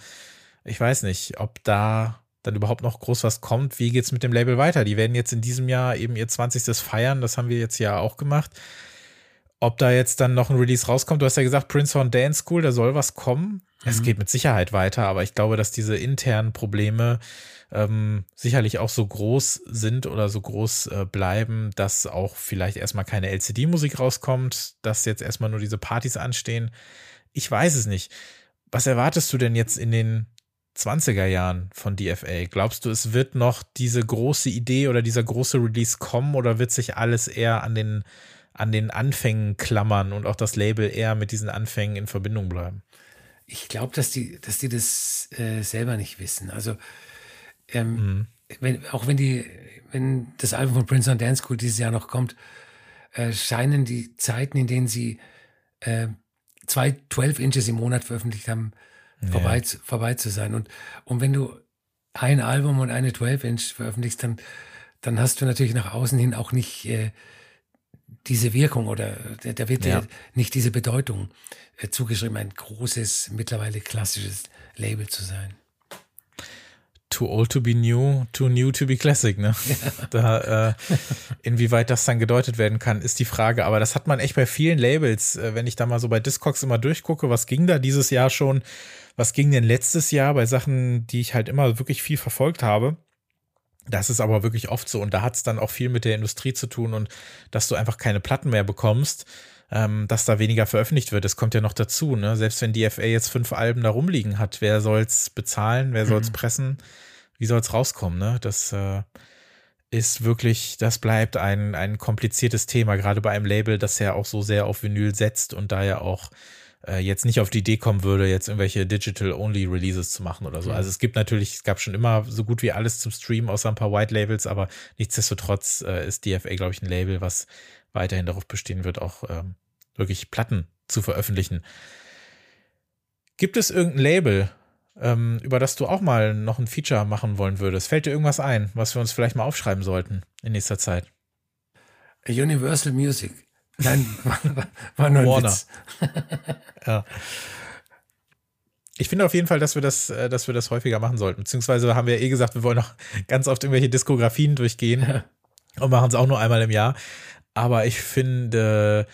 ich weiß nicht, ob da dann überhaupt noch groß was kommt. Wie geht es mit dem Label weiter? Die werden jetzt in diesem Jahr eben ihr 20. feiern. Das haben wir jetzt ja auch gemacht. Ob da jetzt dann noch ein Release rauskommt, du hast ja gesagt, Prince Horn Dance School, da soll was kommen. Mhm. Es geht mit Sicherheit weiter, aber ich glaube, dass diese internen Probleme ähm, sicherlich auch so groß sind oder so groß äh, bleiben, dass auch vielleicht erstmal keine LCD-Musik rauskommt, dass jetzt erstmal nur diese Partys anstehen. Ich weiß es nicht. Was erwartest du denn jetzt in den 20er Jahren von DFA? Glaubst du, es wird noch diese große Idee oder dieser große Release kommen oder wird sich alles eher an den, an den Anfängen klammern und auch das Label eher mit diesen Anfängen in Verbindung bleiben? Ich glaube, dass die, dass die das äh, selber nicht wissen. Also, ähm, mhm. wenn, auch wenn die, wenn das Album von Prince on Dance School dieses Jahr noch kommt, äh, scheinen die Zeiten, in denen sie äh, zwei 12 Inches im Monat veröffentlicht haben, ja. vorbei, vorbei zu sein. Und, und wenn du ein Album und eine 12-Inch veröffentlichst, dann, dann hast du natürlich nach außen hin auch nicht äh, diese Wirkung oder da wird ja. nicht diese Bedeutung äh, zugeschrieben, ein großes, mittlerweile klassisches Label zu sein. Too old to be new, too new to be classic, ne? Ja. [LAUGHS] Da, äh, inwieweit das dann gedeutet werden kann, ist die Frage. Aber das hat man echt bei vielen Labels. Äh, wenn ich da mal so bei Discogs immer durchgucke, was ging da dieses Jahr schon? Was ging denn letztes Jahr bei Sachen, die ich halt immer wirklich viel verfolgt habe? Das ist aber wirklich oft so und da hat es dann auch viel mit der Industrie zu tun und dass du einfach keine Platten mehr bekommst, ähm, dass da weniger veröffentlicht wird. Das kommt ja noch dazu. Ne? Selbst wenn die FA jetzt fünf Alben da rumliegen hat, wer soll's bezahlen, wer soll's mhm. pressen, wie soll's rauskommen? Ne? Das äh, ist wirklich, das bleibt ein, ein kompliziertes Thema, gerade bei einem Label, das ja auch so sehr auf Vinyl setzt und da ja auch äh, jetzt nicht auf die Idee kommen würde, jetzt irgendwelche Digital-Only-Releases zu machen oder so. Mhm. Also es gibt natürlich, es gab schon immer so gut wie alles zum Streamen, außer ein paar White Labels, aber nichtsdestotrotz äh, ist DFA, glaube ich, ein Label, was weiterhin darauf bestehen wird, auch ähm, wirklich Platten zu veröffentlichen. Gibt es irgendein Label, ähm, über das du auch mal noch ein Feature machen wollen würdest? Fällt dir irgendwas ein, was wir uns vielleicht mal aufschreiben sollten in nächster Zeit? Universal Music. Nein, war, [LAUGHS] war nur ein Warner. Witz. [LAUGHS] ja. Ich finde auf jeden Fall, dass wir das, äh, dass wir das häufiger machen sollten. Beziehungsweise haben wir ja eh gesagt, wir wollen noch ganz oft irgendwelche Diskografien durchgehen [LAUGHS] und machen es auch nur einmal im Jahr. Aber ich finde,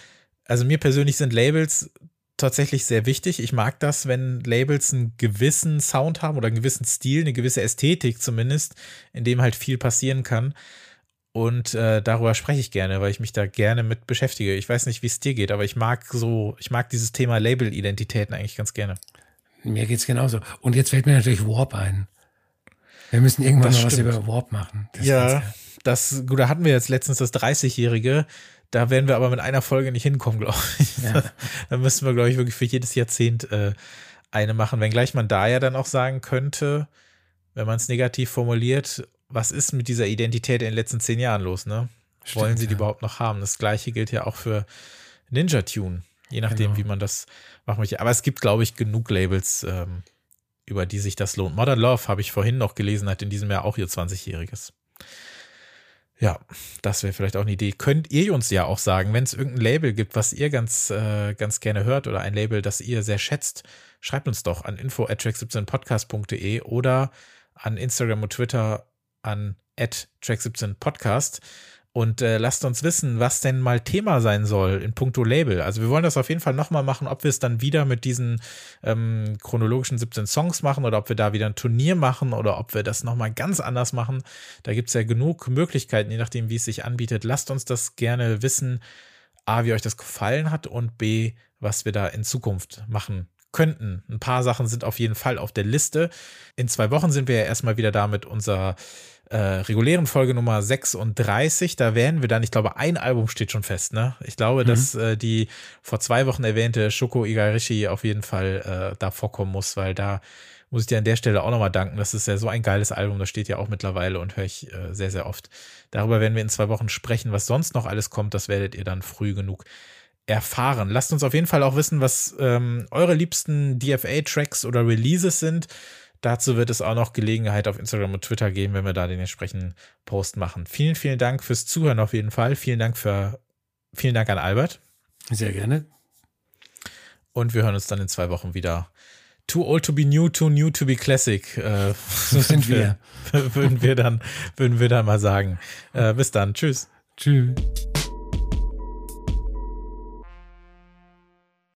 also mir persönlich sind Labels tatsächlich sehr wichtig. Ich mag das, wenn Labels einen gewissen Sound haben oder einen gewissen Stil, eine gewisse Ästhetik zumindest, in dem halt viel passieren kann. Und äh, darüber spreche ich gerne, weil ich mich da gerne mit beschäftige. Ich weiß nicht, wie es dir geht, aber ich mag so, ich mag dieses Thema Label-Identitäten eigentlich ganz gerne. Mir geht es genauso. Und jetzt fällt mir natürlich Warp ein. Wir müssen irgendwann das mal stimmt. was über Warp machen. Das ja, das, gut, da hatten wir jetzt letztens das 30-Jährige. Da werden wir aber mit einer Folge nicht hinkommen, [LAUGHS] glaube ich. Ja. [LAUGHS] da müssen wir, glaube ich, wirklich für jedes Jahrzehnt äh, eine machen. Wenngleich man da ja dann auch sagen könnte, wenn man es negativ formuliert, was ist mit dieser Identität in den letzten zehn Jahren los, ne? Stimmt, Wollen sie die überhaupt noch haben? Das gleiche gilt ja auch für Ninja Tune. Je nachdem, Genau. wie man das machen möchte. Aber es gibt, glaube ich, genug Labels, ähm, über die sich das lohnt. Modern Love habe ich vorhin noch gelesen, hat in diesem Jahr auch ihr 20-jähriges. Ja, das wäre vielleicht auch eine Idee. Könnt ihr uns ja auch sagen, wenn es irgendein Label gibt, was ihr ganz, äh, ganz gerne hört oder ein Label, das ihr sehr schätzt, schreibt uns doch an info at track17podcast.de oder an Instagram und Twitter an at track17podcast und äh, lasst uns wissen, was denn mal Thema sein soll in puncto Label. Also wir wollen das auf jeden Fall nochmal machen, ob wir es dann wieder mit diesen ähm, chronologischen 17 Songs machen oder ob wir da wieder ein Turnier machen oder ob wir das nochmal ganz anders machen. Da gibt es ja genug Möglichkeiten, je nachdem, wie es sich anbietet. Lasst uns das gerne wissen. A, wie euch das gefallen hat und B, was wir da in Zukunft machen könnten. Ein paar Sachen sind auf jeden Fall auf der Liste. In zwei Wochen sind wir ja erstmal wieder da mit unserer äh, regulären Folge Nummer 36. Da werden wir dann, ich glaube, ein Album steht schon fest, ne? Ich glaube, dass äh, die vor zwei Wochen erwähnte Shoko Igarashi auf jeden Fall äh, da vorkommen muss, weil da muss ich dir an der Stelle auch nochmal danken. Das ist ja so ein geiles Album, das steht ja auch mittlerweile und höre ich äh, sehr, sehr oft. Darüber werden wir in zwei Wochen sprechen. Was sonst noch alles kommt, das werdet ihr dann früh genug erfahren. Lasst uns auf jeden Fall auch wissen, was ähm, eure liebsten DFA-Tracks oder Releases sind. Dazu wird es auch noch Gelegenheit auf Instagram und Twitter geben, wenn wir da den entsprechenden Post machen. Vielen, vielen Dank fürs Zuhören auf jeden Fall. Vielen Dank für, vielen Dank an Albert. Sehr gerne. Und wir hören uns dann in zwei Wochen wieder. Too old to be new, too new to be classic. Äh, [LAUGHS] So sind wir. [LAUGHS] würden wir dann, würden wir dann mal sagen. Äh, bis dann. Tschüss. Tschüss.